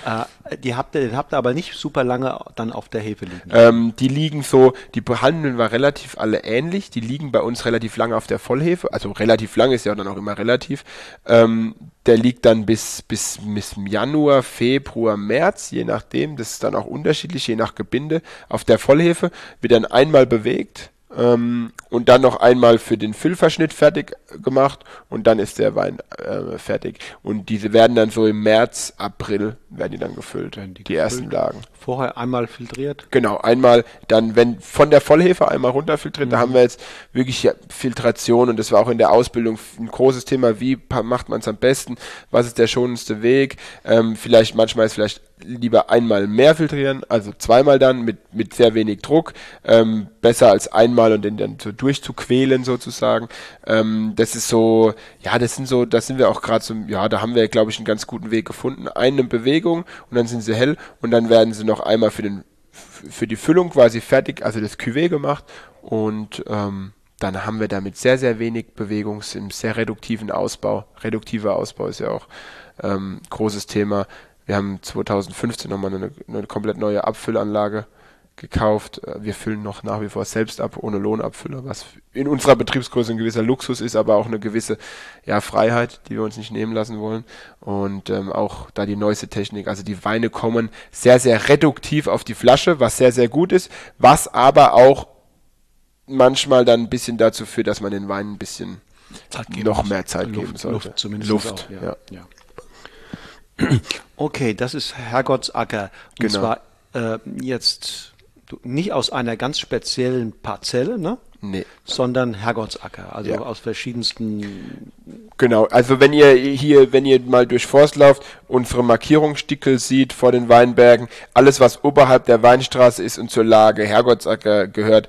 äh, die habt ihr, den habt ihr aber nicht super lange dann auf der Hefe liegen. Ähm, die liegen so, die behandeln wir relativ alle ähnlich. Die liegen bei uns relativ lange auf der Vollhefe, also relativ lang ist ja dann auch immer relativ. Ähm, der liegt dann bis, bis, bis Januar, Februar, März, je nachdem. Das ist dann auch unterschiedlich, je nach Gebinde. Auf der Vollhefe wird dann einmal bewegt ähm, und dann noch einmal für den Füllverschnitt fertig gemacht und dann ist der Wein äh, fertig. Und diese werden dann so im März, April werden die dann gefüllt, die, die gefüllt. ersten Lagen. Vorher einmal filtriert? Genau, einmal dann, wenn von der Vollhefe einmal runterfiltriert, mhm. da haben wir jetzt wirklich ja, Filtration und das war auch in der Ausbildung ein großes Thema, wie macht man es am besten, was ist der schonendste Weg, ähm, vielleicht manchmal ist vielleicht lieber einmal mehr filtrieren, also zweimal dann mit, mit sehr wenig Druck, ähm, besser als einmal und den dann so durchzuquälen sozusagen. Ähm, das ist so, ja, das sind so, da sind wir auch gerade so, ja, da haben wir, glaube ich, einen ganz guten Weg gefunden. Eine Bewegung und dann sind sie hell und dann werden sie noch einmal für den für die Füllung quasi fertig, also das Cuvée gemacht und ähm, dann haben wir damit sehr, sehr wenig Bewegung im sehr reduktiven Ausbau. Reduktiver Ausbau ist ja auch ähm, großes Thema. Wir haben 2015 nochmal eine, eine komplett neue Abfüllanlage gekauft. Äh, wir füllen noch nach wie vor selbst ab, ohne Lohnabfüller, was in unserer Betriebsgröße ein gewisser Luxus ist, aber auch eine gewisse ja, Freiheit, die wir uns nicht nehmen lassen wollen. Und ähm, auch da die neueste Technik. Also die Weine kommen sehr, sehr reduktiv auf die Flasche, was sehr, sehr gut ist, was aber auch manchmal dann ein bisschen dazu führt, dass man den Wein ein bisschen noch mehr Zeit Luft, geben sollte. Luft zumindest. Luft, auch, ja. ja. Okay, das ist Herrgottsacker. Und genau. zwar äh, jetzt nicht aus einer ganz speziellen Parzelle, ne? Nee. Sondern Herrgottsacker, also ja. aus verschiedensten. Genau, also wenn ihr hier, wenn ihr mal durch Forst lauft, unsere Markierungsstickel sieht vor den Weinbergen, alles was oberhalb der Weinstraße ist und zur Lage Herrgottsacker gehört,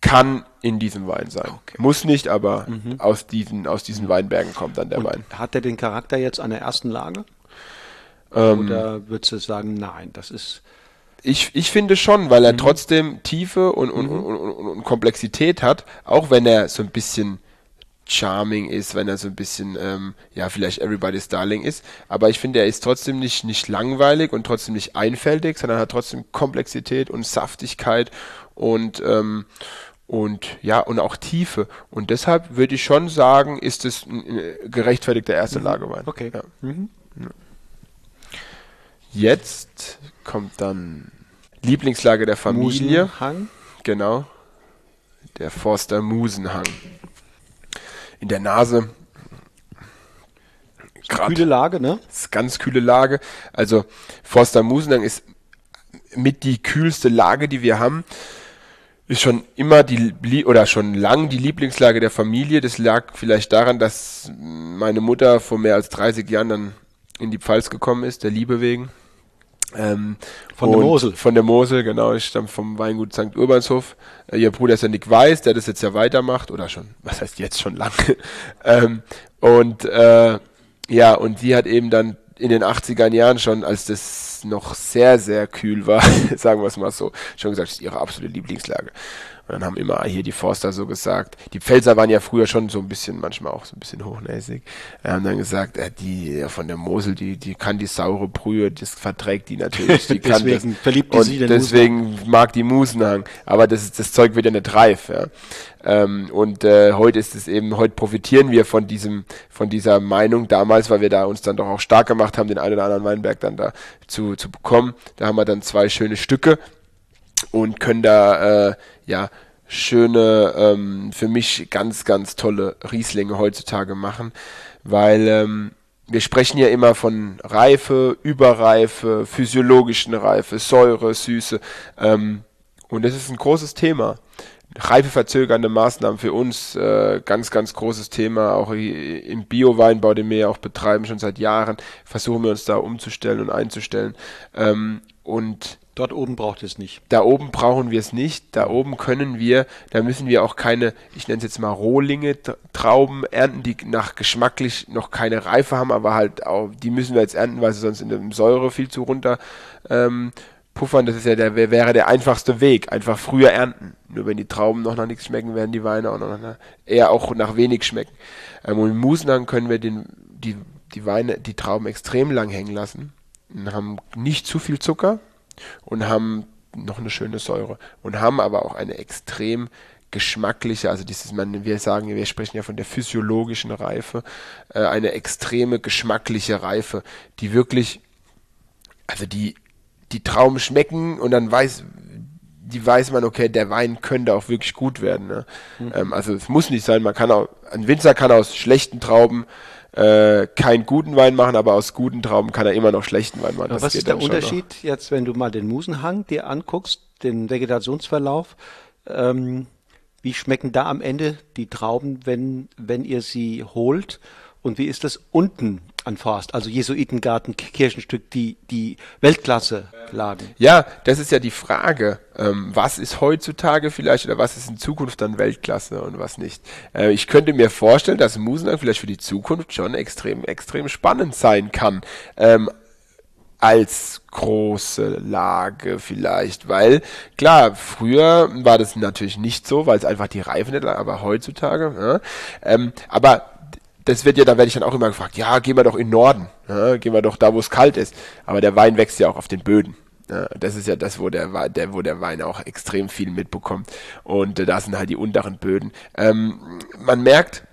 kann in diesem Wein sein. Okay. Muss nicht, aber mhm. aus, diesen, aus diesen Weinbergen kommt dann der Und Wein. Hat er den Charakter jetzt an der ersten Lage? Ähm, Oder würdest du sagen, nein, das ist. Ich, ich finde schon, weil er mhm. trotzdem Tiefe und, und, mhm. und, und, und Komplexität hat, auch wenn er so ein bisschen charming ist, wenn er so ein bisschen, ähm, ja, vielleicht Everybody's Darling ist. Aber ich finde, er ist trotzdem nicht, nicht langweilig und trotzdem nicht einfältig, sondern hat trotzdem Komplexität und Saftigkeit und, ähm, und ja, und auch Tiefe. Und deshalb würde ich schon sagen, ist es ein gerechtfertigter erste mhm. Lagewein. Okay. Ja. Mhm. Jetzt kommt dann Lieblingslage der Familie. Musenhang. Genau. Der Forster Musenhang. In der Nase. Grad, kühle Lage, ne? Ist ganz kühle Lage. Also Forster Musenhang ist mit die kühlste Lage, die wir haben ist schon immer die oder schon lang die Lieblingslage der Familie. Das lag vielleicht daran, dass meine Mutter vor mehr als 30 Jahren dann in die Pfalz gekommen ist, der Liebe wegen. Ähm, von der Mosel. Von der Mosel, genau. Ich stamme vom Weingut St. Urbanshof. Äh, ihr Bruder ist ja Nick Weiß, der das jetzt ja weitermacht, oder schon, was heißt jetzt schon lange. ähm, und äh, ja, und sie hat eben dann in den 80er Jahren schon, als das noch sehr, sehr kühl war, sagen wir es mal so, schon gesagt, das ist ihre absolute Lieblingslage. Und dann haben immer hier die Forster so gesagt, die Pfälzer waren ja früher schon so ein bisschen, manchmal auch so ein bisschen hochnäsig, äh, haben dann gesagt, äh, die ja, von der Mosel, die, die kann die saure Brühe, das verträgt die natürlich. Die kann deswegen das, verliebt und sie den deswegen Musenhang. mag die Musenhang. Aber das, das Zeug wird ja nicht reif. Ja. Ähm, und äh, heute ist es eben, heute profitieren wir von diesem, von dieser Meinung damals, weil wir da uns dann doch auch stark gemacht haben, den einen oder anderen Weinberg dann da zu, zu bekommen. Da haben wir dann zwei schöne Stücke und können da äh, ja schöne, ähm, für mich ganz, ganz tolle Rieslinge heutzutage machen, weil ähm, wir sprechen ja immer von Reife, Überreife, physiologischen Reife, Säure, Süße. Ähm, und das ist ein großes Thema. Reifeverzögernde Maßnahmen für uns, äh, ganz, ganz großes Thema. Auch im Bio-Weinbau, den wir ja auch betreiben, schon seit Jahren, versuchen wir uns da umzustellen und einzustellen. Ähm, und Dort oben braucht es nicht. Da oben brauchen wir es nicht. Da oben können wir, da müssen wir auch keine, ich nenne es jetzt mal Rohlinge, Trauben ernten, die nach geschmacklich noch keine Reife haben, aber halt auch, die müssen wir jetzt ernten, weil sie sonst in der Säure viel zu runter ähm, puffern. Das ist ja der, wäre der einfachste Weg. Einfach früher ernten. Nur wenn die Trauben noch nach nichts schmecken, werden die Weine auch noch nach, eher auch nach wenig schmecken. Ähm, und im Musenhang können wir den, die, die Weine, die Trauben extrem lang hängen lassen und haben nicht zu viel Zucker und haben noch eine schöne Säure und haben aber auch eine extrem geschmackliche, also dieses, man, wir sagen, wir sprechen ja von der physiologischen Reife, äh, eine extreme geschmackliche Reife, die wirklich, also die, die Trauben schmecken und dann weiß, die weiß man, okay, der Wein könnte auch wirklich gut werden. Ne? Mhm. Ähm, also es muss nicht sein, man kann auch, ein Winzer kann aus schlechten Trauben äh, keinen guten Wein machen, aber aus guten Trauben kann er immer noch schlechten Wein machen. Das was ist der Unterschied noch. jetzt, wenn du mal den Musenhang dir anguckst, den Vegetationsverlauf? Ähm, wie schmecken da am Ende die Trauben, wenn, wenn ihr sie holt? Und wie ist das unten an Forst, also Jesuitengarten, Kirchenstück, die, die Weltklasse lagen? Ja, das ist ja die Frage. Ähm, was ist heutzutage vielleicht oder was ist in Zukunft dann Weltklasse und was nicht? Äh, ich könnte mir vorstellen, dass Musenang vielleicht für die Zukunft schon extrem, extrem spannend sein kann. Ähm, als große Lage vielleicht, weil klar, früher war das natürlich nicht so, weil es einfach die Reifen nicht lag, aber heutzutage, ja, ähm, aber das wird ja, da werde ich dann auch immer gefragt, ja, gehen wir doch in den Norden, ja, gehen wir doch da, wo es kalt ist, aber der Wein wächst ja auch auf den Böden. Ja, das ist ja das, wo der, der, wo der Wein auch extrem viel mitbekommt. Und äh, da sind halt die unteren Böden. Ähm, man merkt,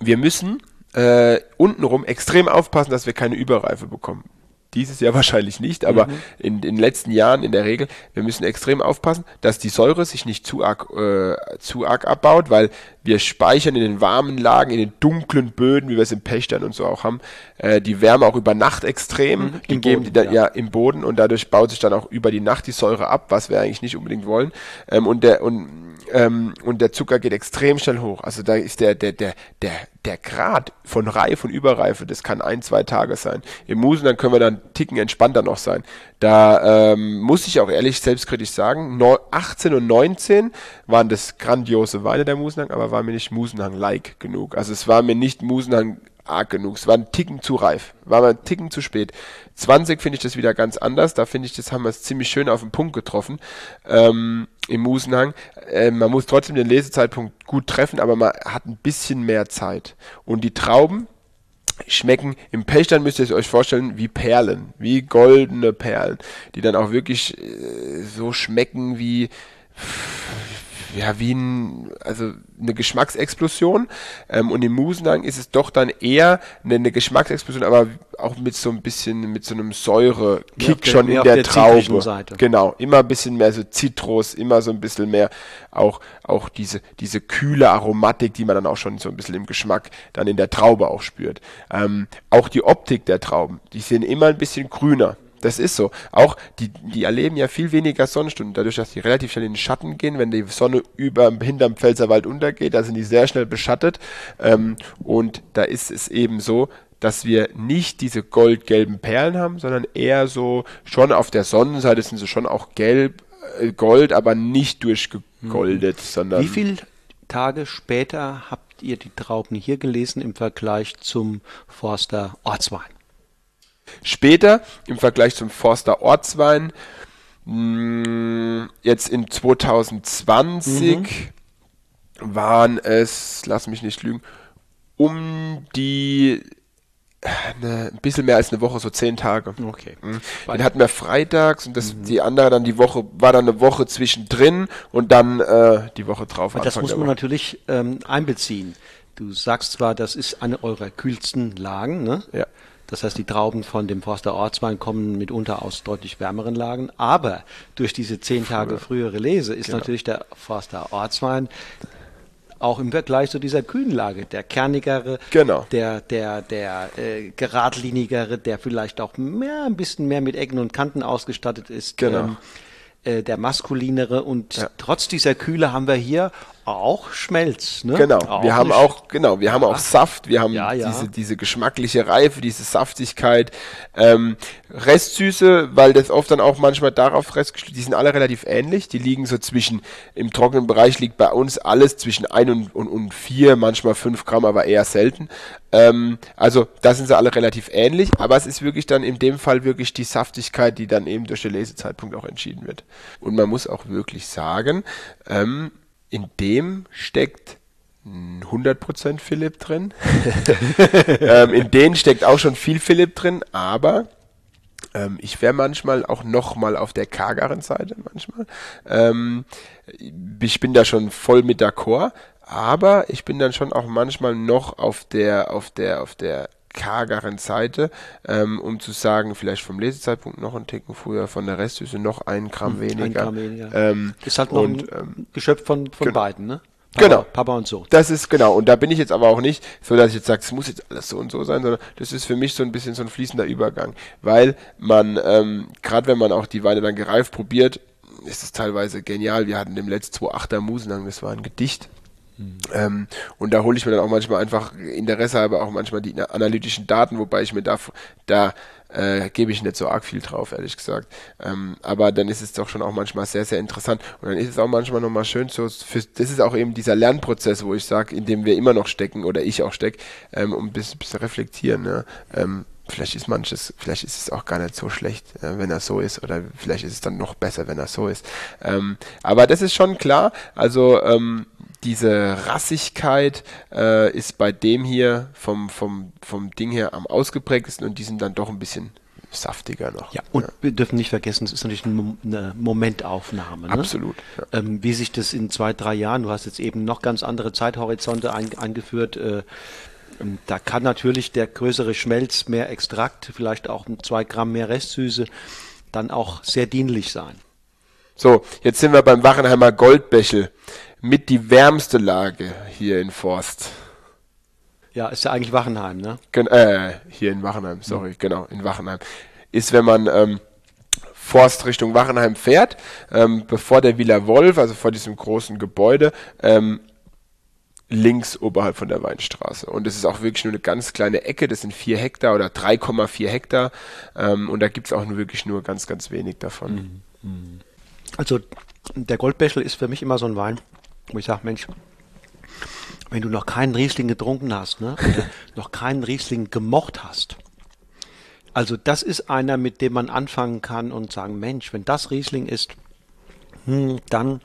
wir müssen äh, untenrum extrem aufpassen, dass wir keine Überreife bekommen. Dieses Jahr wahrscheinlich nicht, aber mhm. in, in den letzten Jahren in der Regel, wir müssen extrem aufpassen, dass die Säure sich nicht zu arg, äh, zu arg abbaut, weil wir speichern in den warmen Lagen, in den dunklen Böden, wie wir es im Pächtern und so auch haben, äh, die Wärme auch über Nacht extrem. Mhm, die geben die dann ja. ja. im Boden und dadurch baut sich dann auch über die Nacht die Säure ab, was wir eigentlich nicht unbedingt wollen. Ähm, und der und ähm, und der Zucker geht extrem schnell hoch. Also da ist der der der der der Grad von Reife und Überreife, das kann ein zwei Tage sein. Im Musen dann können wir dann ticken entspannter noch sein. Da ähm, muss ich auch ehrlich selbstkritisch sagen, 18 und 19 waren das grandiose Weine der Musenhang, aber war mir nicht Musenhang-like genug. Also es war mir nicht Musenhang arg genug. Es war ein Ticken zu reif, war mal ein Ticken zu spät. 20 finde ich das wieder ganz anders. Da finde ich, das haben wir es ziemlich schön auf den Punkt getroffen ähm, im Musenhang. Äh, man muss trotzdem den Lesezeitpunkt gut treffen, aber man hat ein bisschen mehr Zeit. Und die Trauben, schmecken. Im Pechstein müsst ihr es euch vorstellen wie Perlen, wie goldene Perlen, die dann auch wirklich äh, so schmecken wie ja, wie ein, also eine Geschmacksexplosion. Ähm, und im Musenang ist es doch dann eher eine, eine, Geschmacksexplosion, aber auch mit so ein bisschen, mit so einem Säure-Kick schon der, in der, der Traube. Genau, immer ein bisschen mehr so Zitrus, immer so ein bisschen mehr auch, auch diese, diese kühle Aromatik, die man dann auch schon so ein bisschen im Geschmack dann in der Traube auch spürt. Ähm, auch die Optik der Trauben, die sind immer ein bisschen grüner. Das ist so. Auch die, die erleben ja viel weniger Sonnenstunden, dadurch, dass die relativ schnell in den Schatten gehen. Wenn die Sonne über hinterm Pfälzerwald untergeht, da sind die sehr schnell beschattet. Ähm, und da ist es eben so, dass wir nicht diese goldgelben Perlen haben, sondern eher so schon auf der Sonnenseite sind sie schon auch gelb, äh, Gold, aber nicht durchgegoldet, hm. sondern. Wie viele Tage später habt ihr die Trauben hier gelesen im Vergleich zum Forster Ortswein? Später im Vergleich zum Forster Ortswein, mm, jetzt in 2020 mhm. waren es, lass mich nicht lügen, um die eine, ein bisschen mehr als eine Woche, so zehn Tage. Okay. Mhm. Den hatten wir freitags und das, mhm. die andere dann die Woche, war dann eine Woche zwischendrin und dann äh, die Woche drauf. Das muss man natürlich ähm, einbeziehen. Du sagst zwar, das ist eine eurer kühlsten Lagen, ne? Ja. Das heißt, die Trauben von dem Forster Ortswein kommen mitunter aus deutlich wärmeren Lagen. Aber durch diese zehn Tage frühere Lese ist genau. natürlich der Forster Ortswein auch im Vergleich zu dieser kühlen Lage, der kernigere, genau. der, der, der äh, geradlinigere, der vielleicht auch mehr, ein bisschen mehr mit Ecken und Kanten ausgestattet ist. Genau. Ähm, äh, der maskulinere und ja. trotz dieser Kühle haben wir hier auch Schmelz, ne? Genau. Auch wir haben auch, genau, wir haben auch Saft, wir haben ja, ja. diese, diese geschmackliche Reife, diese Saftigkeit, ähm, Restsüße, weil das oft dann auch manchmal darauf festgestellt, die sind alle relativ ähnlich, die liegen so zwischen, im trockenen Bereich liegt bei uns alles zwischen ein und, und, und vier, manchmal fünf Gramm, aber eher selten. Ähm, also da sind sie alle relativ ähnlich, aber es ist wirklich dann in dem Fall wirklich die Saftigkeit, die dann eben durch den Lesezeitpunkt auch entschieden wird. Und man muss auch wirklich sagen, ähm, in dem steckt 100% Philipp drin. ähm, in denen steckt auch schon viel Philipp drin, aber ähm, ich wäre manchmal auch noch mal auf der kargeren Seite manchmal. Ähm, ich bin da schon voll mit d'accord, aber ich bin dann schon auch manchmal noch auf der auf der auf der kargeren Seite, ähm, um zu sagen, vielleicht vom Lesezeitpunkt noch ein Ticken früher, von der Restsüße noch ein Gramm hm, weniger. Ein Gramm weniger. Ähm, ist halt noch und, ein ähm, Geschöpf von, von beiden, ne? Papa, genau. Papa und so. Das ist genau. Und da bin ich jetzt aber auch nicht so, dass ich jetzt sage, es muss jetzt alles so und so sein, sondern das ist für mich so ein bisschen so ein fließender Übergang. Weil man, ähm, gerade wenn man auch die Weine dann gereift probiert, ist es teilweise genial. Wir hatten im letzten 2.8er Musenang, das war ein Gedicht. Ähm, und da hole ich mir dann auch manchmal einfach Interesse habe auch manchmal die analytischen Daten, wobei ich mir da, da äh, gebe ich nicht so arg viel drauf, ehrlich gesagt. Ähm, aber dann ist es doch schon auch manchmal sehr, sehr interessant. Und dann ist es auch manchmal nochmal schön, so für, das ist auch eben dieser Lernprozess, wo ich sage, in dem wir immer noch stecken oder ich auch stecke, ähm, um ein bisschen, bisschen reflektieren. Ne? Ähm, vielleicht ist manches, vielleicht ist es auch gar nicht so schlecht, äh, wenn er so ist, oder vielleicht ist es dann noch besser, wenn er so ist. Ähm, aber das ist schon klar. Also ähm, diese Rassigkeit äh, ist bei dem hier vom, vom, vom Ding her am ausgeprägtesten und die sind dann doch ein bisschen saftiger noch. Ja, und ja. wir dürfen nicht vergessen, es ist natürlich eine Momentaufnahme. Ne? Absolut. Ja. Ähm, wie sich das in zwei, drei Jahren, du hast jetzt eben noch ganz andere Zeithorizonte ein, eingeführt, äh, ähm, da kann natürlich der größere Schmelz, mehr Extrakt, vielleicht auch zwei Gramm mehr Restsüße, dann auch sehr dienlich sein. So, jetzt sind wir beim Wachenheimer Goldbächel mit die wärmste Lage hier in Forst. Ja, ist ja eigentlich Wachenheim, ne? Gen äh, hier in Wachenheim, sorry, mhm. genau, in Wachenheim. Ist, wenn man ähm, Forst Richtung Wachenheim fährt, ähm, bevor der Villa Wolf, also vor diesem großen Gebäude, ähm, links oberhalb von der Weinstraße. Und es ist auch wirklich nur eine ganz kleine Ecke, das sind vier Hektar oder 3,4 Hektar. Ähm, und da gibt es auch nur wirklich nur ganz, ganz wenig davon. Mhm. Also der Goldbächel ist für mich immer so ein Wein, wo ich sage, Mensch, wenn du noch keinen Riesling getrunken hast, ne, noch keinen Riesling gemocht hast, also das ist einer, mit dem man anfangen kann und sagen, Mensch, wenn das Riesling ist, hm, dann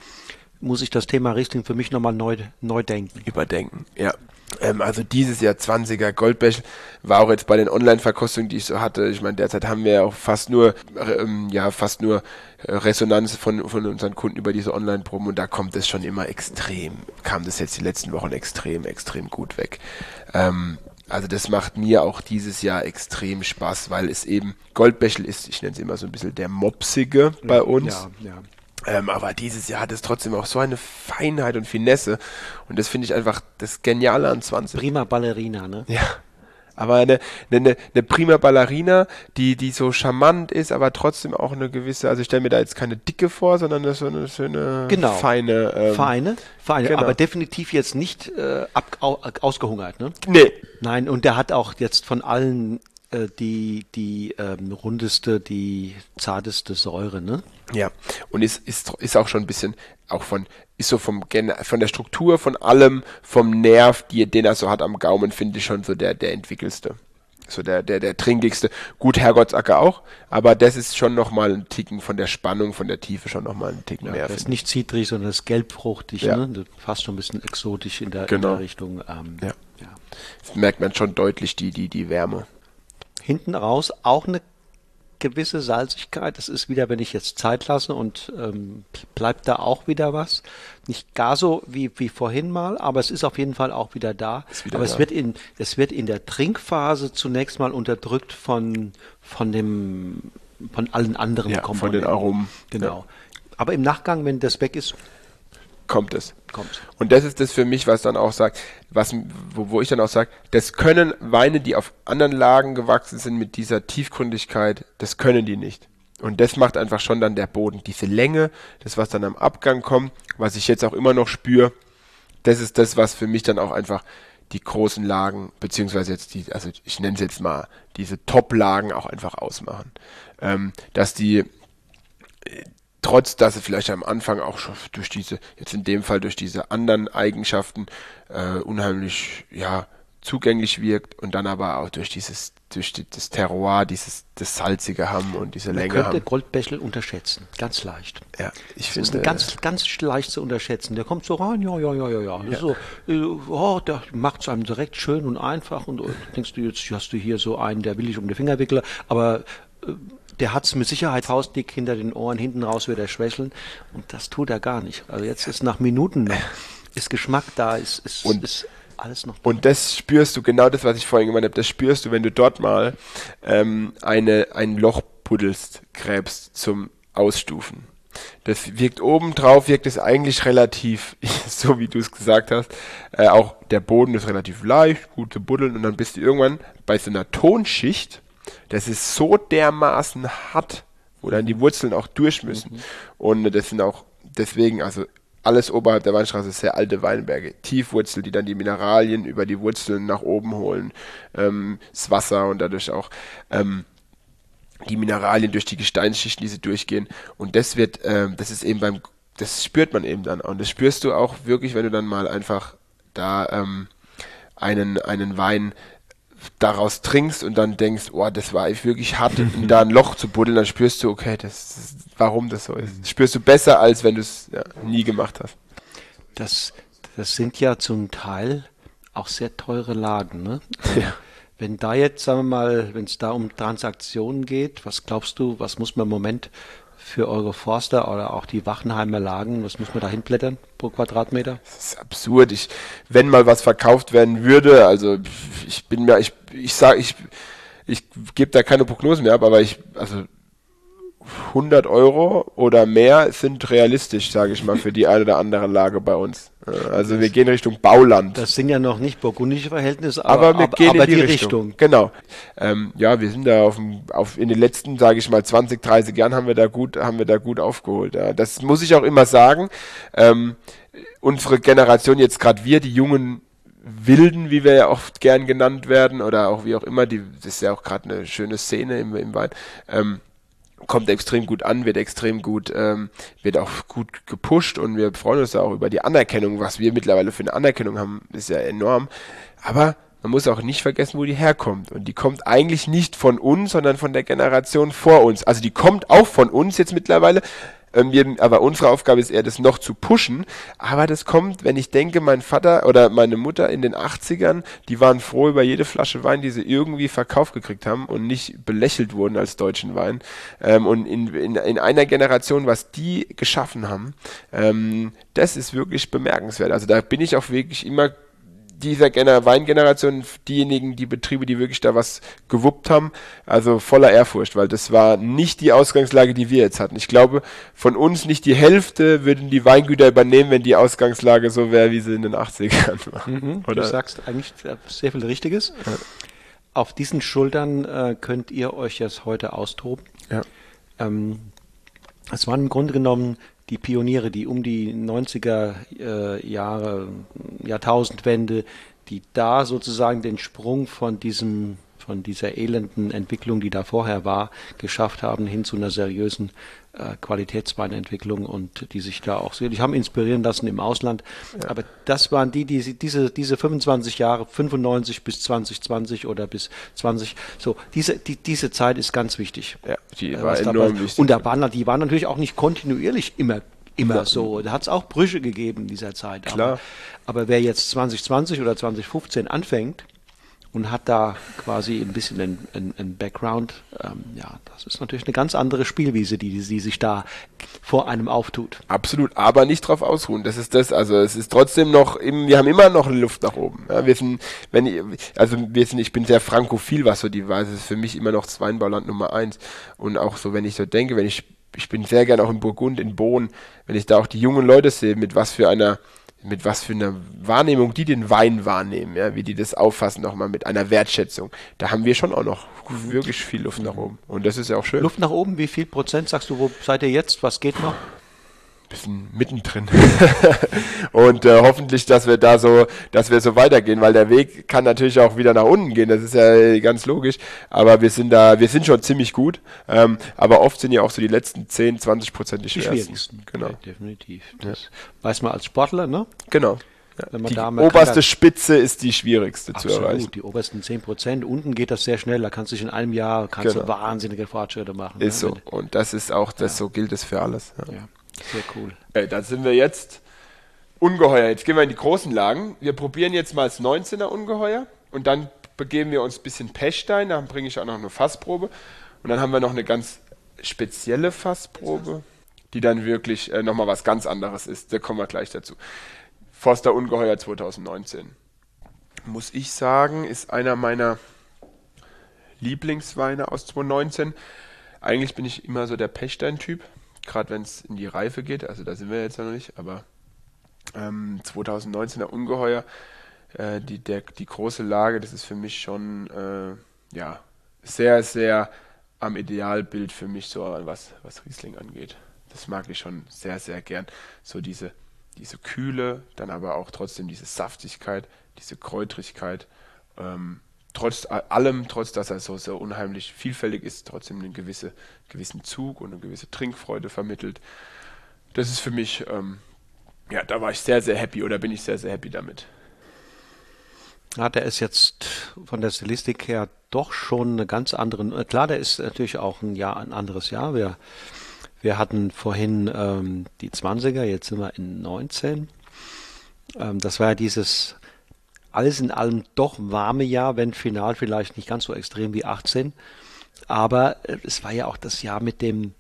muss ich das Thema Riesling für mich nochmal neu, neu denken. Überdenken, ja. Ähm, also dieses Jahr 20er Goldbech war auch jetzt bei den Online-Verkostungen, die ich so hatte. Ich meine, derzeit haben wir ja auch fast nur, ähm, ja, fast nur Resonanz von, von unseren Kunden über diese Online-Proben und da kommt es schon immer extrem, kam das jetzt die letzten Wochen extrem, extrem gut weg. Ähm, also das macht mir auch dieses Jahr extrem Spaß, weil es eben Goldbächel ist, ich nenne es immer so ein bisschen der Mopsige bei uns. Ja, ja. Ähm, aber dieses Jahr hat es trotzdem auch so eine Feinheit und Finesse. Und das finde ich einfach das Geniale an 20. Prima Ballerina, ne? Ja. Aber eine, eine, eine prima Ballerina, die, die so charmant ist, aber trotzdem auch eine gewisse, also ich stelle mir da jetzt keine dicke vor, sondern so eine schöne, genau. feine. Ähm, feine, feine, genau. aber definitiv jetzt nicht äh, ab, ausgehungert, ne? Nee. Nein, und der hat auch jetzt von allen äh, die, die ähm, rundeste, die zarteste Säure, ne? Ja, und ist, ist, ist auch schon ein bisschen, auch von, ist so vom von der Struktur, von allem, vom Nerv, die, den er so hat am Gaumen, finde ich schon so der, der entwickelste. So der, der, der trinkigste. Gut, Herrgottsacker auch, aber das ist schon nochmal ein Ticken von der Spannung, von der Tiefe schon nochmal ein Ticken ja, mehr. Das ist nicht zitrig, sondern das ist gelbfruchtig, ja. ne? Fast schon ein bisschen exotisch in der, genau. in der Richtung. Ähm, ja. ja. Das merkt man schon deutlich, die, die, die Wärme hinten raus auch eine gewisse Salzigkeit. Das ist wieder, wenn ich jetzt Zeit lasse und ähm, bleibt da auch wieder was. Nicht gar so wie, wie vorhin mal, aber es ist auf jeden Fall auch wieder da. Wieder aber da. es wird in, es wird in der Trinkphase zunächst mal unterdrückt von, von dem, von allen anderen ja, Komponenten. Von den Aromen. Genau. Ja. Aber im Nachgang, wenn das weg ist, kommt es. Kommt. Und das ist das für mich, was dann auch sagt, was, wo, wo ich dann auch sage, das können Weine, die auf anderen Lagen gewachsen sind mit dieser Tiefgründigkeit, das können die nicht. Und das macht einfach schon dann der Boden. Diese Länge, das, was dann am Abgang kommt, was ich jetzt auch immer noch spüre, das ist das, was für mich dann auch einfach die großen Lagen, beziehungsweise jetzt die, also ich nenne es jetzt mal, diese Top-Lagen auch einfach ausmachen. Ähm, dass die, trotz dass sie vielleicht am Anfang auch schon durch diese, jetzt in dem Fall durch diese anderen Eigenschaften äh, unheimlich ja zugänglich wirkt und dann aber auch durch dieses durch die, das Terroir, dieses das salzige haben und diese Man Länge könnte haben. Goldbächel unterschätzen, ganz leicht. Ja, ich finde ist ganz ganz leicht zu unterschätzen. Der kommt so rein, ja ja ja ja ja. ja. So, äh, oh, der macht es einem direkt schön und einfach und, und denkst du jetzt hast du hier so einen, der will ich um den Finger wickeln, aber äh, der hat es mit Sicherheit faustdick hinter den Ohren, hinten raus wird er schwächeln und das tut er gar nicht. Also jetzt ist nach Minuten noch, ist Geschmack da, ist, ist, und, ist alles noch da. Und das spürst du, genau das, was ich vorhin gemeint habe, das spürst du, wenn du dort mal ähm, eine, ein Loch puddelst, gräbst zum Ausstufen. Das wirkt oben drauf, wirkt es eigentlich relativ, so wie du es gesagt hast. Äh, auch der Boden ist relativ leicht, gut zu buddeln und dann bist du irgendwann bei so einer Tonschicht, das ist so dermaßen hart, wo dann die Wurzeln auch durch müssen. Mhm. Und das sind auch deswegen, also alles oberhalb der Weinstraße sehr alte Weinberge. Tiefwurzel, die dann die Mineralien über die Wurzeln nach oben holen, ähm, das Wasser und dadurch auch ähm, die Mineralien durch die Gesteinsschichten, die sie durchgehen. Und das wird, ähm, das ist eben beim, das spürt man eben dann. Und das spürst du auch wirklich, wenn du dann mal einfach da ähm, einen, einen Wein daraus trinkst und dann denkst, oh, das war wirklich hart, da ein Loch zu buddeln, dann spürst du, okay, das ist, warum das so ist. Das spürst du besser, als wenn du es ja, nie gemacht hast. Das, das sind ja zum Teil auch sehr teure Lagen, ne? Ja. Wenn da jetzt, sagen wir mal, wenn es da um Transaktionen geht, was glaubst du, was muss man im Moment für eure Forster oder auch die Wachenheimer Lagen, was muss man da hinblättern pro Quadratmeter? Das ist absurd. Ich, wenn mal was verkauft werden würde, also ich bin mir, ich, ich sage, ich, ich gebe da keine Prognosen mehr ab, aber ich, also 100 Euro oder mehr sind realistisch, sage ich mal, für die eine oder andere Lage bei uns. Also wir gehen Richtung Bauland. Das sind ja noch nicht burgundische Verhältnisse, aber, aber wir gehen aber in die, die Richtung. Richtung. Genau. Ähm, ja, wir sind da auf, auf in den letzten, sage ich mal, 20, 30 Jahren haben wir da gut, haben wir da gut aufgeholt. Ja. Das muss ich auch immer sagen. Ähm, unsere Generation jetzt gerade wir, die jungen Wilden, wie wir ja oft gern genannt werden, oder auch wie auch immer, die, das ist ja auch gerade eine schöne Szene im, im Wein. Ähm, kommt extrem gut an, wird extrem gut, ähm, wird auch gut gepusht und wir freuen uns auch über die Anerkennung, was wir mittlerweile für eine Anerkennung haben, ist ja enorm. Aber man muss auch nicht vergessen, wo die herkommt. Und die kommt eigentlich nicht von uns, sondern von der Generation vor uns. Also die kommt auch von uns jetzt mittlerweile, aber unsere Aufgabe ist eher, das noch zu pushen. Aber das kommt, wenn ich denke, mein Vater oder meine Mutter in den 80ern, die waren froh über jede Flasche Wein, die sie irgendwie verkauft gekriegt haben und nicht belächelt wurden als deutschen Wein. Ähm, und in, in, in einer Generation, was die geschaffen haben, ähm, das ist wirklich bemerkenswert. Also da bin ich auch wirklich immer dieser Gener Weingeneration diejenigen, die Betriebe, die wirklich da was gewuppt haben, also voller Ehrfurcht, weil das war nicht die Ausgangslage, die wir jetzt hatten. Ich glaube, von uns nicht die Hälfte würden die Weingüter übernehmen, wenn die Ausgangslage so wäre, wie sie in den 80ern war. Mhm, du sagst eigentlich sehr viel Richtiges. Ja. Auf diesen Schultern äh, könnt ihr euch jetzt heute austoben. Ja. Ähm, es waren im Grunde genommen die Pioniere, die um die 90er äh, Jahre, Jahrtausendwende, die da sozusagen den Sprung von diesem von dieser elenden Entwicklung, die da vorher war, geschafft haben, hin zu einer seriösen äh, Qualitätsweinentwicklung und die sich da auch die haben inspirieren lassen im Ausland. Ja. Aber das waren die, die diese, diese 25 Jahre, 95 bis 2020 oder bis 20, so, diese, die, diese Zeit ist ganz wichtig. Ja, die äh, war enorm wichtig. Und da waren, die waren natürlich auch nicht kontinuierlich immer immer ja. so. Da hat es auch Brüche gegeben in dieser Zeit. Klar. Aber, aber wer jetzt 2020 oder 2015 anfängt, und hat da quasi ein bisschen ein, ein, ein Background. Ähm, ja, das ist natürlich eine ganz andere Spielwiese, die, die sich da vor einem auftut. Absolut, aber nicht drauf ausruhen. Das ist das. Also es ist trotzdem noch, im, wir haben immer noch Luft nach oben. Ja, wir sind, wenn ich, also wir sind, ich bin sehr frankophil, was so die Weise ist. Für mich immer noch das Weinbauland Nummer eins. Und auch so, wenn ich so denke, wenn ich, ich bin sehr gern auch in Burgund, in Bohn, wenn ich da auch die jungen Leute sehe, mit was für einer mit was für einer Wahrnehmung die den Wein wahrnehmen, ja, wie die das auffassen, nochmal mit einer Wertschätzung. Da haben wir schon auch noch wirklich viel Luft nach oben. Und das ist ja auch schön. Luft nach oben, wie viel Prozent sagst du, wo seid ihr jetzt? Was geht noch? Bisschen mittendrin. und äh, hoffentlich, dass wir da so, dass wir so weitergehen, weil der Weg kann natürlich auch wieder nach unten gehen, das ist ja ganz logisch. Aber wir sind da, wir sind schon ziemlich gut. Ähm, aber oft sind ja auch so die letzten 10, 20 Prozent die schwersten. Die schwierigsten. Genau. Ja, definitiv. Das ja. weiß man als Sportler, ne? Genau. Ja, die oberste Spitze ist die schwierigste absolut, zu erreichen. Die obersten 10 Prozent. Unten geht das sehr schnell. Da kannst du dich in einem Jahr kannst genau. du wahnsinnige Fortschritte machen. Ist ne? so. Und das ist auch, das ja. so gilt es für alles. Ja. Sehr cool. Äh, da sind wir jetzt Ungeheuer. Jetzt gehen wir in die großen Lagen. Wir probieren jetzt mal das 19er Ungeheuer und dann begeben wir uns ein bisschen Pechstein. Dann bringe ich auch noch eine Fassprobe. Und dann haben wir noch eine ganz spezielle Fassprobe, die dann wirklich äh, nochmal was ganz anderes ist. Da kommen wir gleich dazu. Forster Ungeheuer 2019. Muss ich sagen, ist einer meiner Lieblingsweine aus 2019. Eigentlich bin ich immer so der Pechstein-Typ gerade wenn es in die Reife geht, also da sind wir jetzt noch nicht, aber ähm, 2019er Ungeheuer, äh, die, der, die große Lage, das ist für mich schon äh, ja, sehr, sehr am Idealbild für mich, so was, was Riesling angeht. Das mag ich schon sehr, sehr gern. So diese, diese Kühle, dann aber auch trotzdem diese Saftigkeit, diese Kräutrigkeit. Ähm, trotz allem, trotz dass er so, so unheimlich vielfältig ist, trotzdem einen gewisse, gewissen Zug und eine gewisse Trinkfreude vermittelt. Das ist für mich, ähm, ja, da war ich sehr, sehr happy oder bin ich sehr, sehr happy damit. Ja, der ist jetzt von der Stilistik her doch schon eine ganz andere. Äh, klar, der ist natürlich auch ein Jahr, ein anderes Jahr. Wir, wir hatten vorhin ähm, die 20er, jetzt sind wir in 19. Ähm, das war ja dieses alles in allem doch warme Jahr, wenn final vielleicht nicht ganz so extrem wie 18. Aber äh, es war ja auch das Jahr mit dem,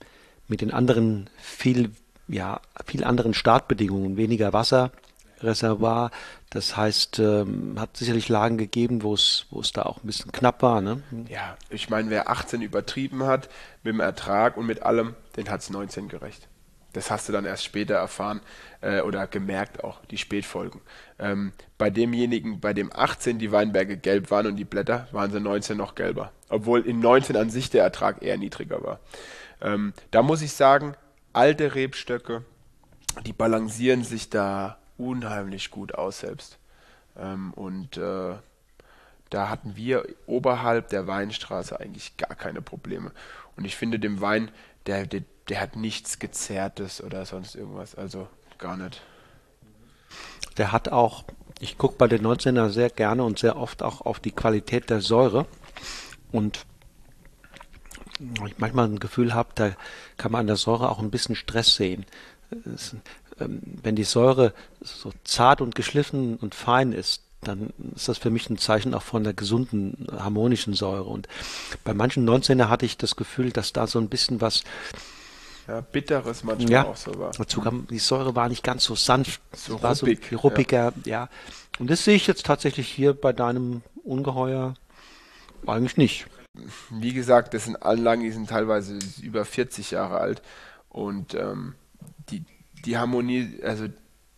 mit den anderen viel, ja, viel anderen Startbedingungen, weniger Wasserreservoir. Das heißt, ähm, hat sicherlich Lagen gegeben, wo es, wo es da auch ein bisschen knapp war. Ne? Ja, ich meine, wer 18 übertrieben hat mit dem Ertrag und mit allem, den hat es 19 gerecht. Das hast du dann erst später erfahren äh, oder gemerkt auch, die Spätfolgen. Ähm, bei demjenigen, bei dem 18 die Weinberge gelb waren und die Blätter, waren sie 19 noch gelber. Obwohl in 19 an sich der Ertrag eher niedriger war. Ähm, da muss ich sagen, alte Rebstöcke, die balancieren sich da unheimlich gut aus selbst. Ähm, und äh, da hatten wir oberhalb der Weinstraße eigentlich gar keine Probleme. Und ich finde dem Wein, der, der, der hat nichts Gezerrtes oder sonst irgendwas. Also gar nicht. Der hat auch, ich gucke bei den 19er sehr gerne und sehr oft auch auf die Qualität der Säure. Und ich manchmal ein Gefühl habe, da kann man an der Säure auch ein bisschen Stress sehen. Es, ähm, wenn die Säure so zart und geschliffen und fein ist, dann ist das für mich ein Zeichen auch von der gesunden, harmonischen Säure. Und bei manchen 19er hatte ich das Gefühl, dass da so ein bisschen was ja, bitteres manchmal ja, auch so war. Dazu kam, die Säure war nicht ganz so sanft, so war ruppig, so ruppiger, ja. ja. Und das sehe ich jetzt tatsächlich hier bei deinem Ungeheuer eigentlich nicht. Wie gesagt, das sind Anlagen, die sind teilweise über 40 Jahre alt und ähm, die, die Harmonie, also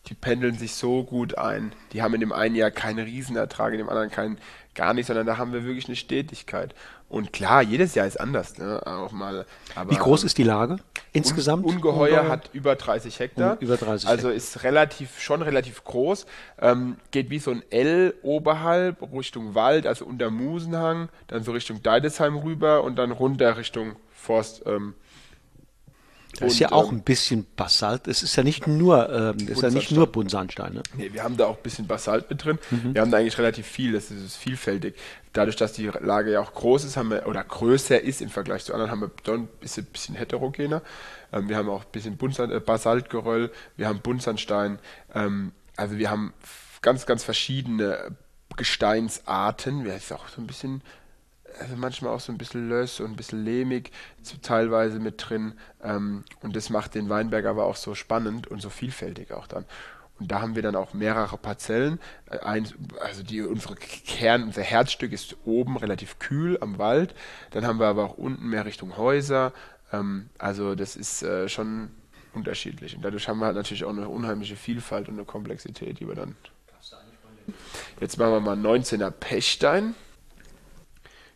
die pendeln sich so gut ein. Die haben in dem einen Jahr keinen Riesenertrag, in dem anderen keinen gar nicht, sondern da haben wir wirklich eine Stetigkeit. Und klar, jedes Jahr ist anders, ne? Auch mal. Aber Wie groß ist die Lage insgesamt? Un Ungeheuer, Ungeheuer hat über 30 Hektar. über 30 also ist relativ, schon relativ groß. Ähm, geht wie so ein L oberhalb Richtung Wald, also unter Musenhang, dann so Richtung Deidesheim rüber und dann runter Richtung Forst. Ähm, das ist ja auch ähm, ein bisschen Basalt. Es ist ja nicht nur, ähm, ist ja nicht nur Buntsandstein. Ne? Nee, wir haben da auch ein bisschen Basalt mit drin. Mhm. Wir haben da eigentlich relativ viel. Das ist, ist, vielfältig. Dadurch, dass die Lage ja auch groß ist, haben wir oder größer ist im Vergleich zu anderen, haben wir dann ein bisschen, heterogener. Ähm, wir haben auch ein bisschen Buntsand, äh, Basaltgeröll. Wir haben Buntsandstein. Ähm, also wir haben ganz, ganz verschiedene Gesteinsarten. Wir ist auch so ein bisschen manchmal auch so ein bisschen löss und ein bisschen lehmig teilweise mit drin. Ähm, und das macht den Weinberg aber auch so spannend und so vielfältig auch dann. Und da haben wir dann auch mehrere Parzellen. Äh, ein, also die, unsere Kern, unser Herzstück ist oben relativ kühl am Wald. Dann haben wir aber auch unten mehr Richtung Häuser. Ähm, also das ist äh, schon unterschiedlich. Und dadurch haben wir halt natürlich auch eine unheimliche Vielfalt und eine Komplexität, die wir dann. Jetzt machen wir mal 19er Pechstein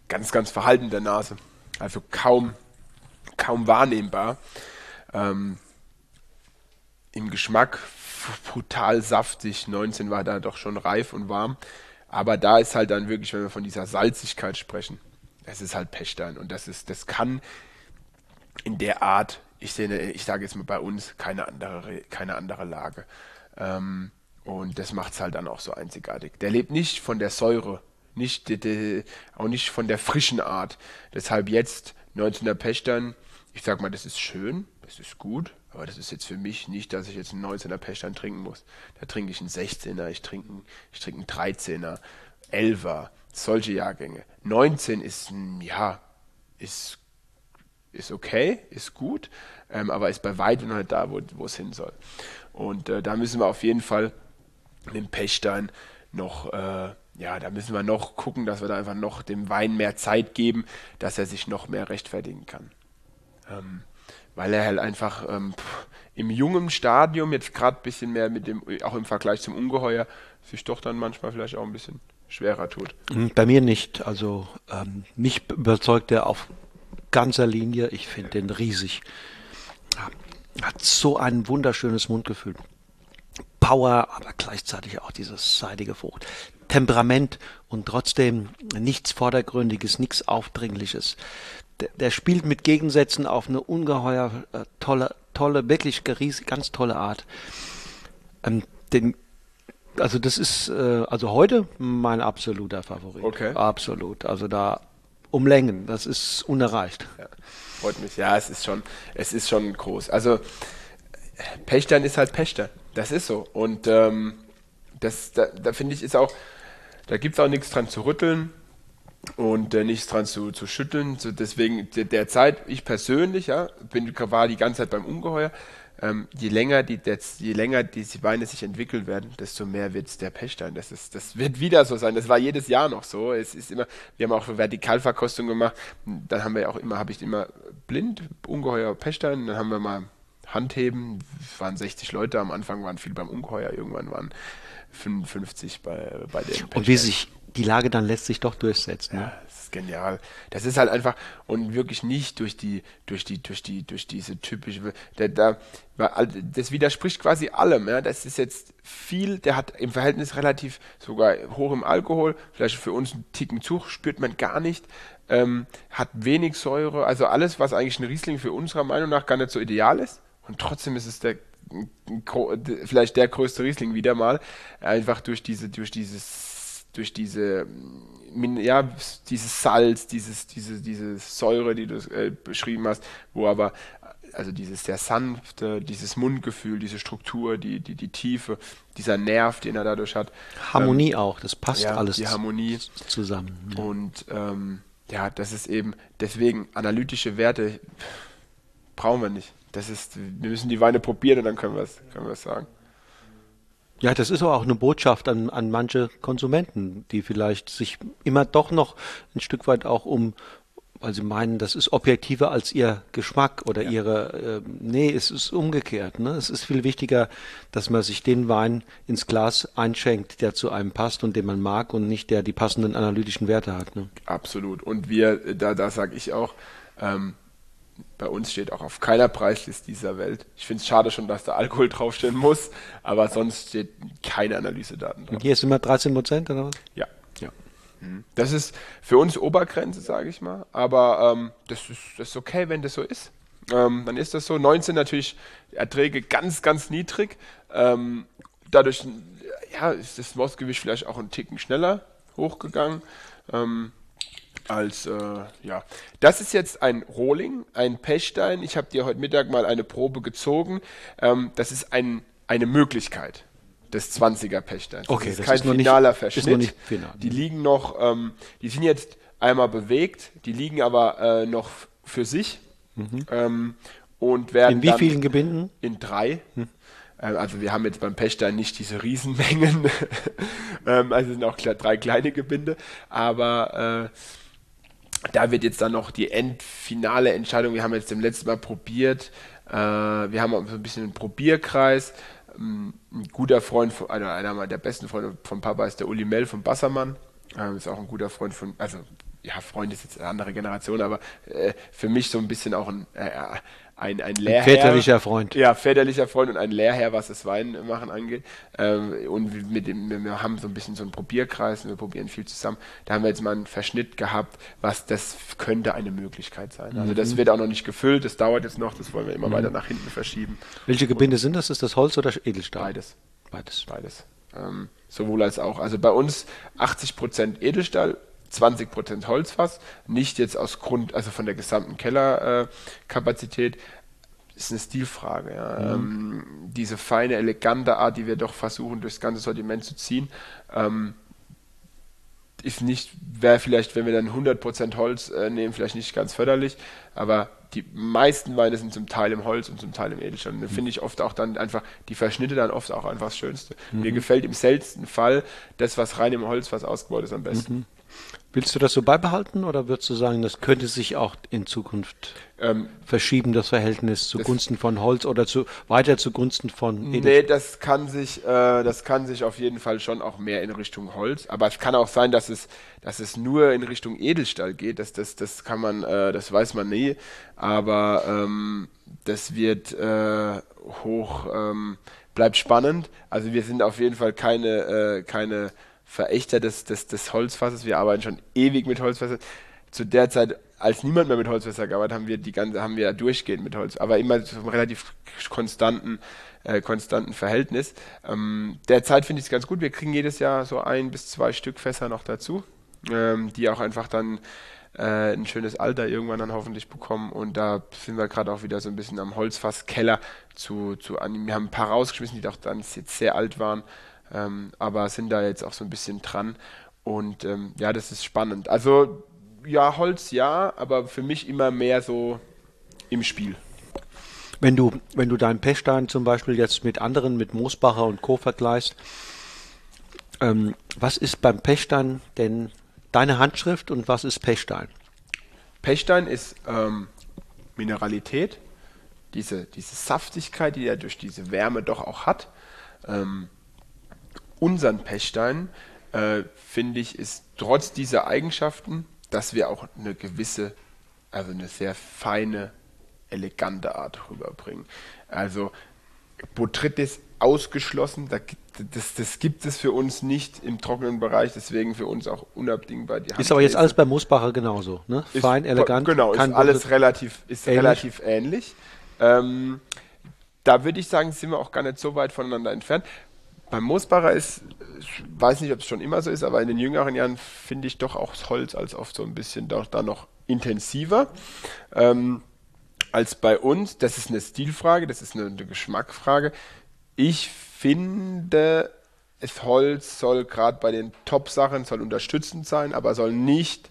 ganz, ganz verhalten der Nase. Also kaum, kaum wahrnehmbar. Ähm, Im Geschmack brutal saftig. 19 war da doch schon reif und warm. Aber da ist halt dann wirklich, wenn wir von dieser Salzigkeit sprechen, es ist halt Pechstein. Und das ist, das kann in der Art, ich sehe, ich sage jetzt mal bei uns, keine andere, keine andere Lage. Ähm, und das macht es halt dann auch so einzigartig. Der lebt nicht von der Säure nicht, auch nicht von der frischen Art. Deshalb jetzt 19er Pächtern, ich sag mal, das ist schön, das ist gut, aber das ist jetzt für mich nicht, dass ich jetzt einen 19er Pächtern trinken muss. Da trinke ich einen 16er, ich trinke, ich trinke einen 13er, 11er, solche Jahrgänge. 19 ist ja, ist, ist okay, ist gut, ähm, aber ist bei weitem noch nicht da, wo, es hin soll. Und äh, da müssen wir auf jeden Fall mit dem Pechstein noch äh, ja, da müssen wir noch gucken, dass wir da einfach noch dem Wein mehr Zeit geben, dass er sich noch mehr rechtfertigen kann. Ähm, weil er halt einfach ähm, im jungen Stadium jetzt gerade ein bisschen mehr mit dem, auch im Vergleich zum Ungeheuer, sich doch dann manchmal vielleicht auch ein bisschen schwerer tut. Hm, bei mir nicht. Also ähm, mich überzeugt er auf ganzer Linie. Ich finde den riesig. Hat so ein wunderschönes Mundgefühl. Power, aber gleichzeitig auch dieses seidige Frucht. Temperament und trotzdem nichts Vordergründiges, nichts Aufdringliches. Der, der spielt mit Gegensätzen auf eine ungeheuer äh, tolle, tolle, wirklich ganz tolle Art. Ähm, den also das ist äh, also heute mein absoluter Favorit. Okay. Absolut. Also da um Längen, das ist unerreicht. Ja, freut mich. Ja, es ist schon, es ist schon groß. Also Pechstein ist halt Pechstein. Das ist so. Und ähm, das, da, da finde ich, ist auch, da gibt es auch nichts dran zu rütteln und äh, nichts dran zu, zu schütteln. So deswegen der, der Zeit, ich persönlich, ja, bin, war die ganze Zeit beim Ungeheuer. Ähm, je länger die, das, je länger diese Weine sich entwickeln werden, desto mehr wird es der Pechstein. Das, ist, das wird wieder so sein. Das war jedes Jahr noch so. Es ist immer, wir haben auch Vertikalverkostung gemacht. Dann haben wir auch immer, habe ich immer blind, Ungeheuer Pechstein. Dann haben wir mal Handheben. Es waren 60 Leute. Am Anfang waren viele beim Ungeheuer. Irgendwann waren 55 bei, bei den. Und wie sich die Lage dann lässt sich doch durchsetzen. Ne? Ja, das ist genial. Das ist halt einfach und wirklich nicht durch die, durch die, durch die, durch diese typische, der, da, das widerspricht quasi allem. Ja. Das ist jetzt viel, der hat im Verhältnis relativ sogar hoch im Alkohol, vielleicht für uns einen Ticken zu, spürt man gar nicht. Ähm, hat wenig Säure, also alles, was eigentlich ein Riesling für unserer Meinung nach gar nicht so ideal ist. Und trotzdem ist es der vielleicht der größte Riesling wieder mal, einfach durch diese, durch dieses durch diese ja, dieses Salz, dieses, diese, diese Säure, die du äh, beschrieben hast, wo aber, also dieses sehr sanfte, dieses Mundgefühl, diese Struktur, die, die, die Tiefe, dieser Nerv, den er dadurch hat. Harmonie ähm, auch, das passt ja, alles die Harmonie zusammen. Ja. Und ähm, ja, das ist eben, deswegen analytische Werte brauchen wir nicht. Das ist, wir müssen die Weine probieren und dann können wir es können sagen. Ja, das ist auch eine Botschaft an, an manche Konsumenten, die vielleicht sich immer doch noch ein Stück weit auch um, weil sie meinen, das ist objektiver als ihr Geschmack oder ja. ihre, äh, nee, es ist umgekehrt. Ne? Es ist viel wichtiger, dass man sich den Wein ins Glas einschenkt, der zu einem passt und den man mag und nicht der die passenden analytischen Werte hat. Ne? Absolut. Und wir, da, da sage ich auch, ähm, bei uns steht auch auf keiner Preisliste dieser Welt. Ich finde es schade schon, dass da Alkohol draufstehen muss, aber sonst steht keine Analysedaten drauf. Und hier ist immer 13 Prozent oder was? Ja. ja. Mhm. Das ist für uns Obergrenze, sage ich mal, aber ähm, das, ist, das ist okay, wenn das so ist. Ähm, dann ist das so. 19 natürlich Erträge ganz, ganz niedrig. Ähm, dadurch ja, ist das Mostgewicht vielleicht auch einen Ticken schneller hochgegangen. Ähm, als, äh, ja. Das ist jetzt ein Rohling, ein Pechstein. Ich habe dir heute Mittag mal eine Probe gezogen. Ähm, das ist ein, eine Möglichkeit des 20er Pechsteins. Okay, das ist das kein ist finaler nicht, Verschnitt. Ist noch nicht final. Die liegen noch, ähm, die sind jetzt einmal bewegt, die liegen aber äh, noch für sich mhm. ähm, und werden In wie vielen Gebinden? In drei. Mhm. Also wir haben jetzt beim Pechstein nicht diese Riesenmengen, ähm, also sind auch drei kleine Gebinde, aber äh, da wird jetzt dann noch die endfinale Entscheidung. Wir haben jetzt im letzten Mal probiert. Äh, wir haben so ein bisschen einen Probierkreis. Ähm, ein guter Freund, von, einer, einer der besten Freunde von Papa ist der Uli Mell von Bassermann. Ähm, ist auch ein guter Freund von, also ja, Freund ist jetzt eine andere Generation, aber äh, für mich so ein bisschen auch ein, äh, ein, ein Lehrherr. Ein väterlicher Freund. Ja, väterlicher Freund und ein Lehrherr, was das Weinmachen angeht. Ähm, und mit dem, wir haben so ein bisschen so einen Probierkreis und wir probieren viel zusammen. Da haben wir jetzt mal einen Verschnitt gehabt, was das könnte eine Möglichkeit sein. Also das mhm. wird auch noch nicht gefüllt, das dauert jetzt noch, das wollen wir immer mhm. weiter nach hinten verschieben. Welche Gebinde und sind das? Ist das Holz oder Edelstahl? Beides. Beides. Beides. Ähm, sowohl als auch. Also bei uns 80% Edelstahl, 20% Holzfass, nicht jetzt aus Grund, also von der gesamten Kellerkapazität, äh, ist eine Stilfrage. Ja. Mhm. Ähm, diese feine, elegante Art, die wir doch versuchen, durchs ganze Sortiment zu ziehen, ähm, ist nicht, wäre vielleicht, wenn wir dann 100% Holz äh, nehmen, vielleicht nicht ganz förderlich, aber die meisten Weine sind zum Teil im Holz und zum Teil im Edelstahl. Und da finde ich oft auch dann einfach, die Verschnitte dann oft auch einfach das Schönste. Mhm. Mir gefällt im seltensten Fall das, was rein im Holz was ausgebaut ist, am besten. Willst du das so beibehalten oder würdest du sagen, das könnte sich auch in Zukunft ähm, verschieben, das Verhältnis zugunsten von Holz oder zu, weiter zugunsten von Edel? Nee, das kann sich, äh, das kann sich auf jeden Fall schon auch mehr in Richtung Holz. Aber es kann auch sein, dass es, dass es nur in Richtung Edelstahl geht. Das, das, das kann man, äh, das weiß man nie. Aber ähm, das wird äh, hoch, ähm, bleibt spannend. Also wir sind auf jeden Fall keine, äh, keine Verächter des, des, des Holzfasses. Wir arbeiten schon ewig mit Holzfässern. Zu der Zeit, als niemand mehr mit Holzfässern gearbeitet haben wir die ganze, haben wir durchgehend mit Holz, aber immer zu einem relativ konstanten äh, konstanten Verhältnis. Ähm, derzeit finde ich es ganz gut. Wir kriegen jedes Jahr so ein bis zwei Stück Fässer noch dazu, ähm, die auch einfach dann äh, ein schönes Alter irgendwann dann hoffentlich bekommen. Und da sind wir gerade auch wieder so ein bisschen am Holzfasskeller zu, zu an. Wir haben ein paar rausgeschmissen, die doch dann jetzt sehr alt waren, ähm, aber sind da jetzt auch so ein bisschen dran. Und ähm, ja, das ist spannend. Also ja, Holz ja, aber für mich immer mehr so im Spiel. Wenn du, wenn du deinen Pechstein zum Beispiel jetzt mit anderen, mit Moosbacher und Co. vergleichst, ähm, was ist beim Pechstein denn deine Handschrift und was ist Pechstein? Pechstein ist ähm, Mineralität, diese, diese Saftigkeit, die er durch diese Wärme doch auch hat. Ähm, unseren Pechstein, äh, finde ich, ist trotz dieser Eigenschaften, dass wir auch eine gewisse, also eine sehr feine, elegante Art rüberbringen. Also Botrytis ausgeschlossen. Da gibt, das, das, gibt es für uns nicht im trockenen Bereich, deswegen für uns auch unabdingbar. Die ist aber jetzt alles bei Moosbacher genauso, ne? Ist, Fein, elegant. Genau, ist alles relativ, ist ähnlich. relativ ähnlich. Ähm, da würde ich sagen, sind wir auch gar nicht so weit voneinander entfernt. Beim Moosbacher ist, ich weiß nicht, ob es schon immer so ist, aber in den jüngeren Jahren finde ich doch auch das Holz als oft so ein bisschen doch da noch intensiver. Ähm, als bei uns. Das ist eine Stilfrage, das ist eine, eine Geschmackfrage. Ich finde, das Holz soll gerade bei den Top-Sachen soll unterstützend sein, aber soll nicht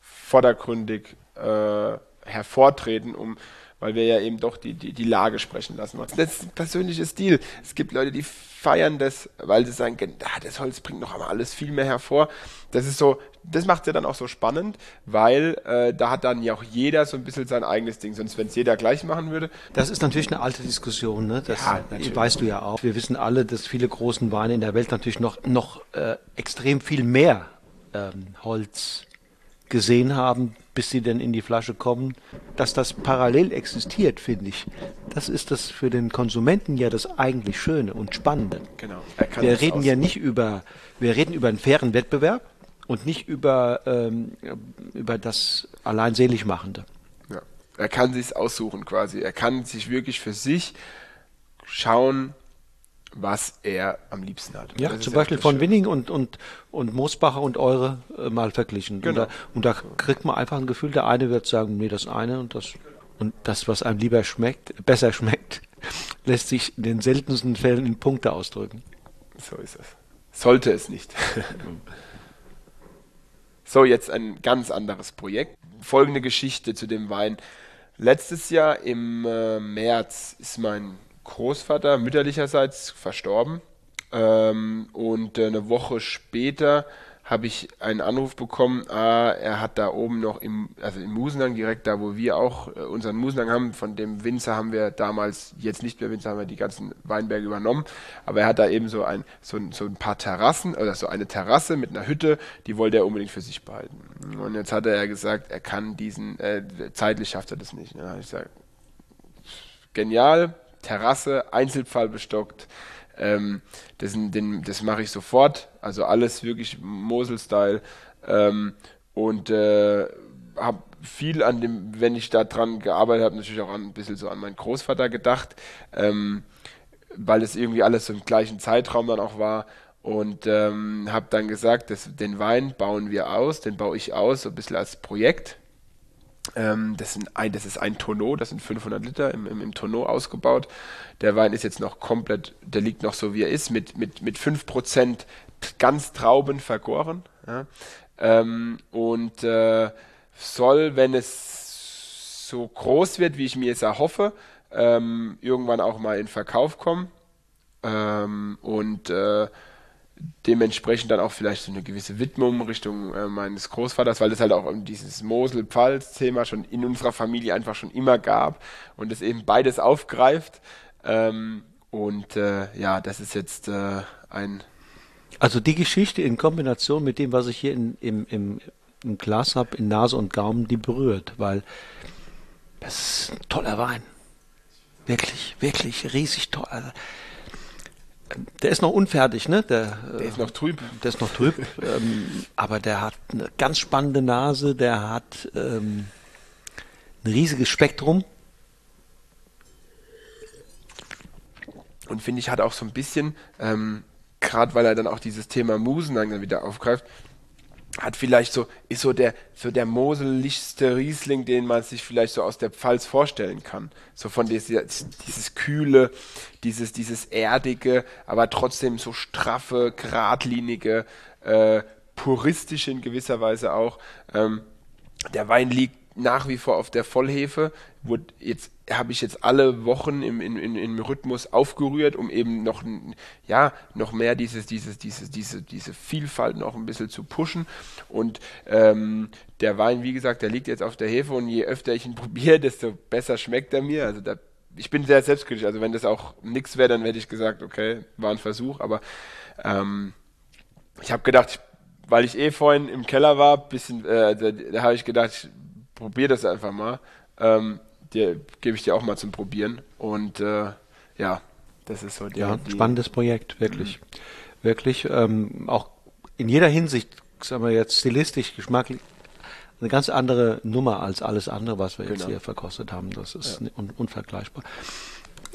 vordergründig äh, hervortreten, um weil wir ja eben doch die, die, die Lage sprechen lassen wollen. Das ist ein persönlicher Stil. Es gibt Leute, die feiern das, weil sie sagen, ah, das Holz bringt noch einmal alles viel mehr hervor. Das ist so, das macht es ja dann auch so spannend, weil äh, da hat dann ja auch jeder so ein bisschen sein eigenes Ding. Sonst, wenn es jeder gleich machen würde. Das ist natürlich eine alte Diskussion, ne? Das ja, weißt du ja auch. Wir wissen alle, dass viele großen Weine in der Welt natürlich noch, noch äh, extrem viel mehr ähm, Holz gesehen haben, bis sie denn in die Flasche kommen, dass das parallel existiert, finde ich. Das ist das für den Konsumenten ja das eigentlich Schöne und Spannende. Genau. Wir reden ja nicht über, wir reden über einen fairen Wettbewerb und nicht über, ähm, über das allein Seligmachende. Ja. Er kann sich aussuchen quasi. Er kann sich wirklich für sich schauen, was er am liebsten hat. Ja, zum Beispiel von schön. Winning und, und, und Moosbacher und eure äh, mal verglichen. Genau. Und, da, und da kriegt man einfach ein Gefühl, der eine wird sagen, nee, das eine und das und das, was einem lieber schmeckt, besser schmeckt, lässt sich in den seltensten Fällen in Punkte ausdrücken. So ist es. Sollte es nicht. so, jetzt ein ganz anderes Projekt. Folgende Geschichte zu dem Wein. Letztes Jahr im äh, März ist mein Großvater mütterlicherseits verstorben. Ähm, und äh, eine Woche später habe ich einen Anruf bekommen, ah, er hat da oben noch im, also im Musenang, direkt da, wo wir auch äh, unseren Musenang haben, von dem Winzer haben wir damals, jetzt nicht mehr Winzer, haben wir die ganzen Weinberge übernommen, aber er hat da eben so ein, so, so ein paar Terrassen, oder so eine Terrasse mit einer Hütte, die wollte er unbedingt für sich behalten. Und jetzt hat er gesagt, er kann diesen, äh, zeitlich schafft er das nicht. Ja, ich sage, genial, Terrasse, Einzelfall bestockt. Ähm, das, das mache ich sofort. Also alles wirklich Mosel-Style. Ähm, und äh, habe viel an dem, wenn ich da dran gearbeitet habe, natürlich auch ein bisschen so an meinen Großvater gedacht, ähm, weil es irgendwie alles so im gleichen Zeitraum dann auch war. Und ähm, habe dann gesagt, dass, den Wein bauen wir aus, den baue ich aus, so ein bisschen als Projekt. Ähm, das, ein, das ist ein Tonneau, das sind 500 Liter im, im, im Tonneau ausgebaut. Der Wein ist jetzt noch komplett, der liegt noch so wie er ist, mit, mit, mit 5% ganz Trauben vergoren. Ja. Ähm, und äh, soll, wenn es so groß wird, wie ich mir es erhoffe, ähm, irgendwann auch mal in Verkauf kommen. Ähm, und äh, dementsprechend dann auch vielleicht so eine gewisse Widmung Richtung äh, meines Großvaters, weil es halt auch dieses Mosel-Pfalz-Thema schon in unserer Familie einfach schon immer gab und es eben beides aufgreift. Ähm, und äh, ja, das ist jetzt äh, ein. Also die Geschichte in Kombination mit dem, was ich hier in, im, im, im Glas habe, in Nase und Gaumen, die berührt, weil das ist ein toller Wein. Wirklich, wirklich riesig toll. Also, der ist noch unfertig, ne? Der, der ist noch trüb. Der ist noch trüb. ähm, aber der hat eine ganz spannende Nase, der hat ähm, ein riesiges Spektrum. und finde ich, hat auch so ein bisschen, ähm, gerade weil er dann auch dieses Thema Musen dann wieder aufgreift, hat vielleicht so, ist so der, so der moseligste Riesling, den man sich vielleicht so aus der Pfalz vorstellen kann. So von dieser, dieses kühle, dieses, dieses erdige, aber trotzdem so straffe, geradlinige, äh, puristische in gewisser Weise auch. Ähm, der Wein liegt nach wie vor auf der Vollhefe. Wurde jetzt habe ich jetzt alle Wochen im, im, im Rhythmus aufgerührt, um eben noch ja noch mehr dieses dieses dieses diese diese Vielfalt noch ein bisschen zu pushen. Und ähm, der Wein, wie gesagt, der liegt jetzt auf der Hefe und je öfter ich ihn probiere, desto besser schmeckt er mir. Also da, ich bin sehr selbstkritisch. Also wenn das auch nichts wäre, dann hätte ich gesagt, okay, war ein Versuch. Aber ähm, ich habe gedacht, weil ich eh vorhin im Keller war, bisschen, äh, da, da habe ich gedacht, ich probier das einfach mal. Ähm, dir gebe ich dir auch mal zum Probieren. Und äh, ja, das ist so der. Ja, die, spannendes Projekt, wirklich. Mhm. Wirklich, ähm, auch in jeder Hinsicht, sagen wir jetzt stilistisch, geschmacklich, eine ganz andere Nummer als alles andere, was wir genau. jetzt hier verkostet haben. Das ist ja. un unvergleichbar.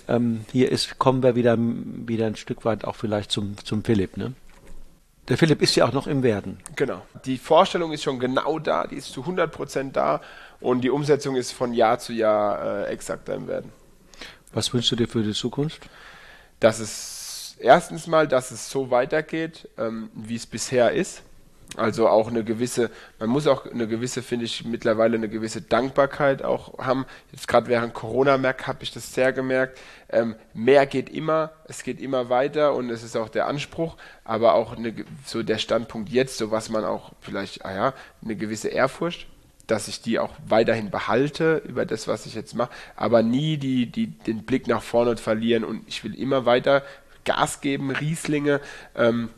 Ähm, hier ist, kommen wir wieder, wieder ein Stück weit auch vielleicht zum, zum Philipp, ne? Der Philipp ist ja auch noch im Werden. Genau. Die Vorstellung ist schon genau da, die ist zu 100 Prozent da und die Umsetzung ist von Jahr zu Jahr äh, exakter im Werden. Was wünschst du dir für die Zukunft? Dass es erstens mal, dass es so weitergeht, ähm, wie es bisher ist. Also auch eine gewisse, man muss auch eine gewisse, finde ich, mittlerweile eine gewisse Dankbarkeit auch haben. Jetzt gerade während Corona merkt, habe ich das sehr gemerkt. Ähm, mehr geht immer, es geht immer weiter und es ist auch der Anspruch, aber auch eine, so der Standpunkt jetzt, so was man auch vielleicht, ah ja, eine gewisse Ehrfurcht, dass ich die auch weiterhin behalte über das, was ich jetzt mache, aber nie die, die, den Blick nach vorne verlieren und ich will immer weiter Gas geben, Rieslinge, ähm,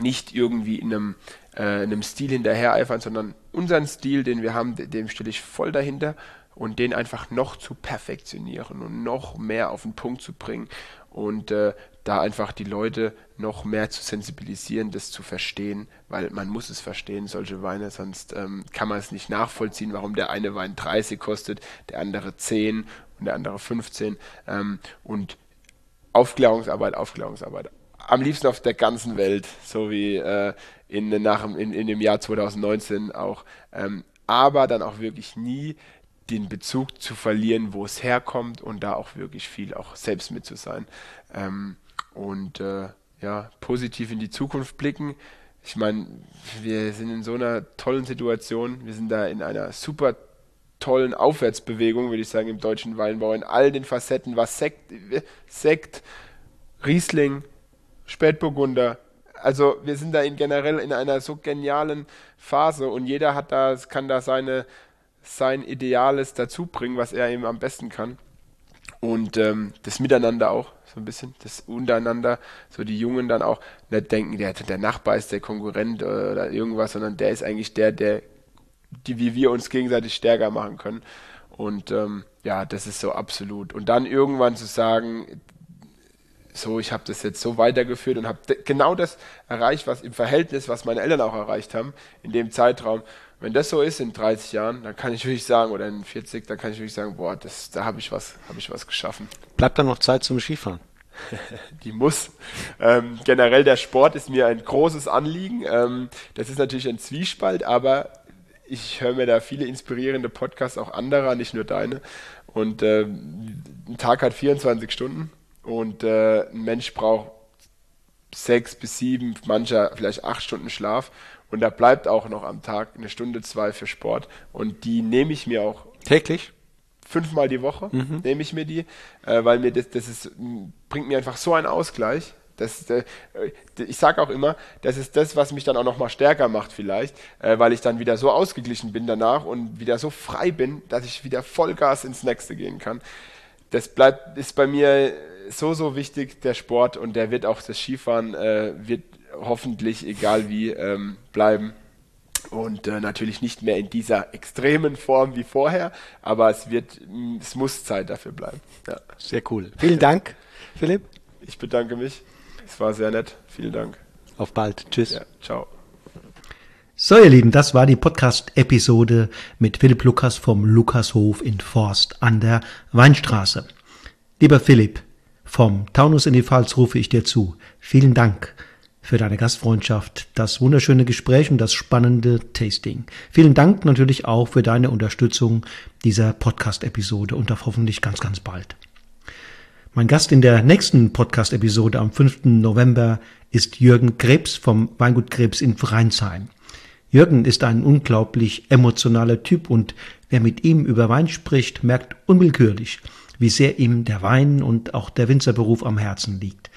nicht irgendwie in einem äh, einem Stil hinterher eifern, sondern unseren Stil, den wir haben, dem stelle ich voll dahinter und den einfach noch zu perfektionieren und noch mehr auf den Punkt zu bringen. Und äh, da einfach die Leute noch mehr zu sensibilisieren, das zu verstehen, weil man muss es verstehen, solche Weine, sonst ähm, kann man es nicht nachvollziehen, warum der eine Wein 30 kostet, der andere 10 und der andere 15 ähm, und Aufklärungsarbeit, Aufklärungsarbeit. Am liebsten auf der ganzen Welt, so wie äh, in, nach, in, in dem Jahr 2019 auch. Ähm, aber dann auch wirklich nie den Bezug zu verlieren, wo es herkommt und da auch wirklich viel auch selbst mit zu sein. Ähm, und äh, ja, positiv in die Zukunft blicken. Ich meine, wir sind in so einer tollen Situation. Wir sind da in einer super tollen Aufwärtsbewegung, würde ich sagen, im deutschen Weinbau, in all den Facetten, was Sekt, Sekt Riesling, Spätburgunder, also wir sind da in generell in einer so genialen Phase und jeder hat da, kann da seine, sein Ideales dazu bringen, was er eben am besten kann. Und ähm, das Miteinander auch, so ein bisschen, das untereinander, so die Jungen dann auch nicht denken, der, der Nachbar ist der Konkurrent oder irgendwas, sondern der ist eigentlich der, der, die, wie wir uns gegenseitig stärker machen können. Und ähm, ja, das ist so absolut. Und dann irgendwann zu sagen, so, ich habe das jetzt so weitergeführt und habe genau das erreicht, was im Verhältnis, was meine Eltern auch erreicht haben, in dem Zeitraum. Wenn das so ist in 30 Jahren, dann kann ich wirklich sagen, oder in 40, dann kann ich wirklich sagen, boah, das, da habe ich was, habe ich was geschaffen. Bleibt dann noch Zeit zum Skifahren? Die muss. Ähm, generell der Sport ist mir ein großes Anliegen. Ähm, das ist natürlich ein Zwiespalt, aber ich höre mir da viele inspirierende Podcasts, auch anderer, nicht nur deine. Und äh, ein Tag hat 24 Stunden und äh, ein Mensch braucht sechs bis sieben, mancher vielleicht acht Stunden Schlaf. Und da bleibt auch noch am Tag eine Stunde, zwei für Sport. Und die nehme ich mir auch. Täglich? Fünfmal die Woche mhm. nehme ich mir die, äh, weil mir das, das ist, bringt mir einfach so einen Ausgleich. Das, äh, ich sage auch immer, das ist das, was mich dann auch noch mal stärker macht vielleicht, äh, weil ich dann wieder so ausgeglichen bin danach und wieder so frei bin, dass ich wieder Vollgas ins Nächste gehen kann. Das bleibt, ist bei mir so, so wichtig, der Sport, und der wird auch das Skifahren, äh, wird hoffentlich, egal wie, ähm, bleiben. Und äh, natürlich nicht mehr in dieser extremen Form wie vorher, aber es wird, es muss Zeit dafür bleiben. Ja. Sehr cool. Vielen Dank, Philipp. Ich bedanke mich. Es war sehr nett. Vielen Dank. Auf bald. Tschüss. Ja, ciao. So, ihr Lieben, das war die Podcast-Episode mit Philipp Lukas vom Lukashof in Forst an der Weinstraße. Lieber Philipp, Vom Taunus in die Pfalz rufe ich dir zu. Vielen Dank für deine Gastfreundschaft, das wunderschöne Gespräch und das spannende Tasting. Vielen Dank natürlich auch für deine Unterstützung dieser Podcast-Episode und auf hoffentlich ganz, ganz bald. Mein Gast in der nächsten Podcast-Episode am 5. November ist Jürgen Krebs vom Weingut Krebs in Vereinsheim. Jürgen ist ein unglaublich emotionaler Typ und wer mit ihm über Wein spricht, merkt unwillkürlich, wie sehr ihm der Wein und auch der Winzerberuf am Herzen liegt.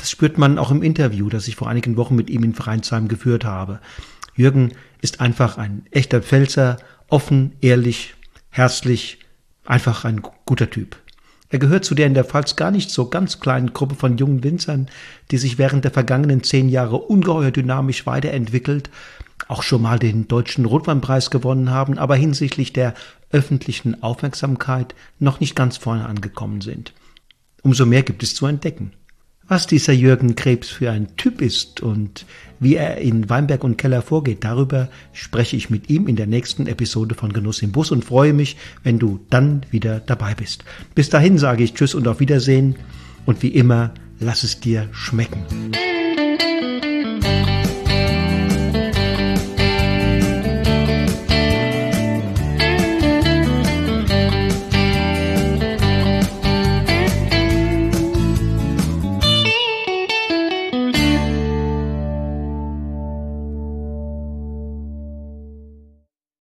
Das spürt man auch im Interview, das ich vor einigen Wochen mit ihm in Vereinsheim geführt habe. Jürgen ist einfach ein echter Pfälzer, offen, ehrlich, herzlich, einfach ein guter Typ. Er gehört zu der in der Pfalz gar nicht so ganz kleinen Gruppe von jungen Winzern, die sich während der vergangenen zehn Jahre ungeheuer dynamisch weiterentwickelt, auch schon mal den deutschen Rotweinpreis gewonnen haben, aber hinsichtlich der öffentlichen Aufmerksamkeit noch nicht ganz vorne angekommen sind. Umso mehr gibt es zu entdecken. Was dieser Jürgen Krebs für ein Typ ist und wie er in Weinberg und Keller vorgeht, darüber spreche ich mit ihm in der nächsten Episode von Genuss im Bus und freue mich, wenn du dann wieder dabei bist. Bis dahin sage ich Tschüss und auf Wiedersehen und wie immer, lass es dir schmecken.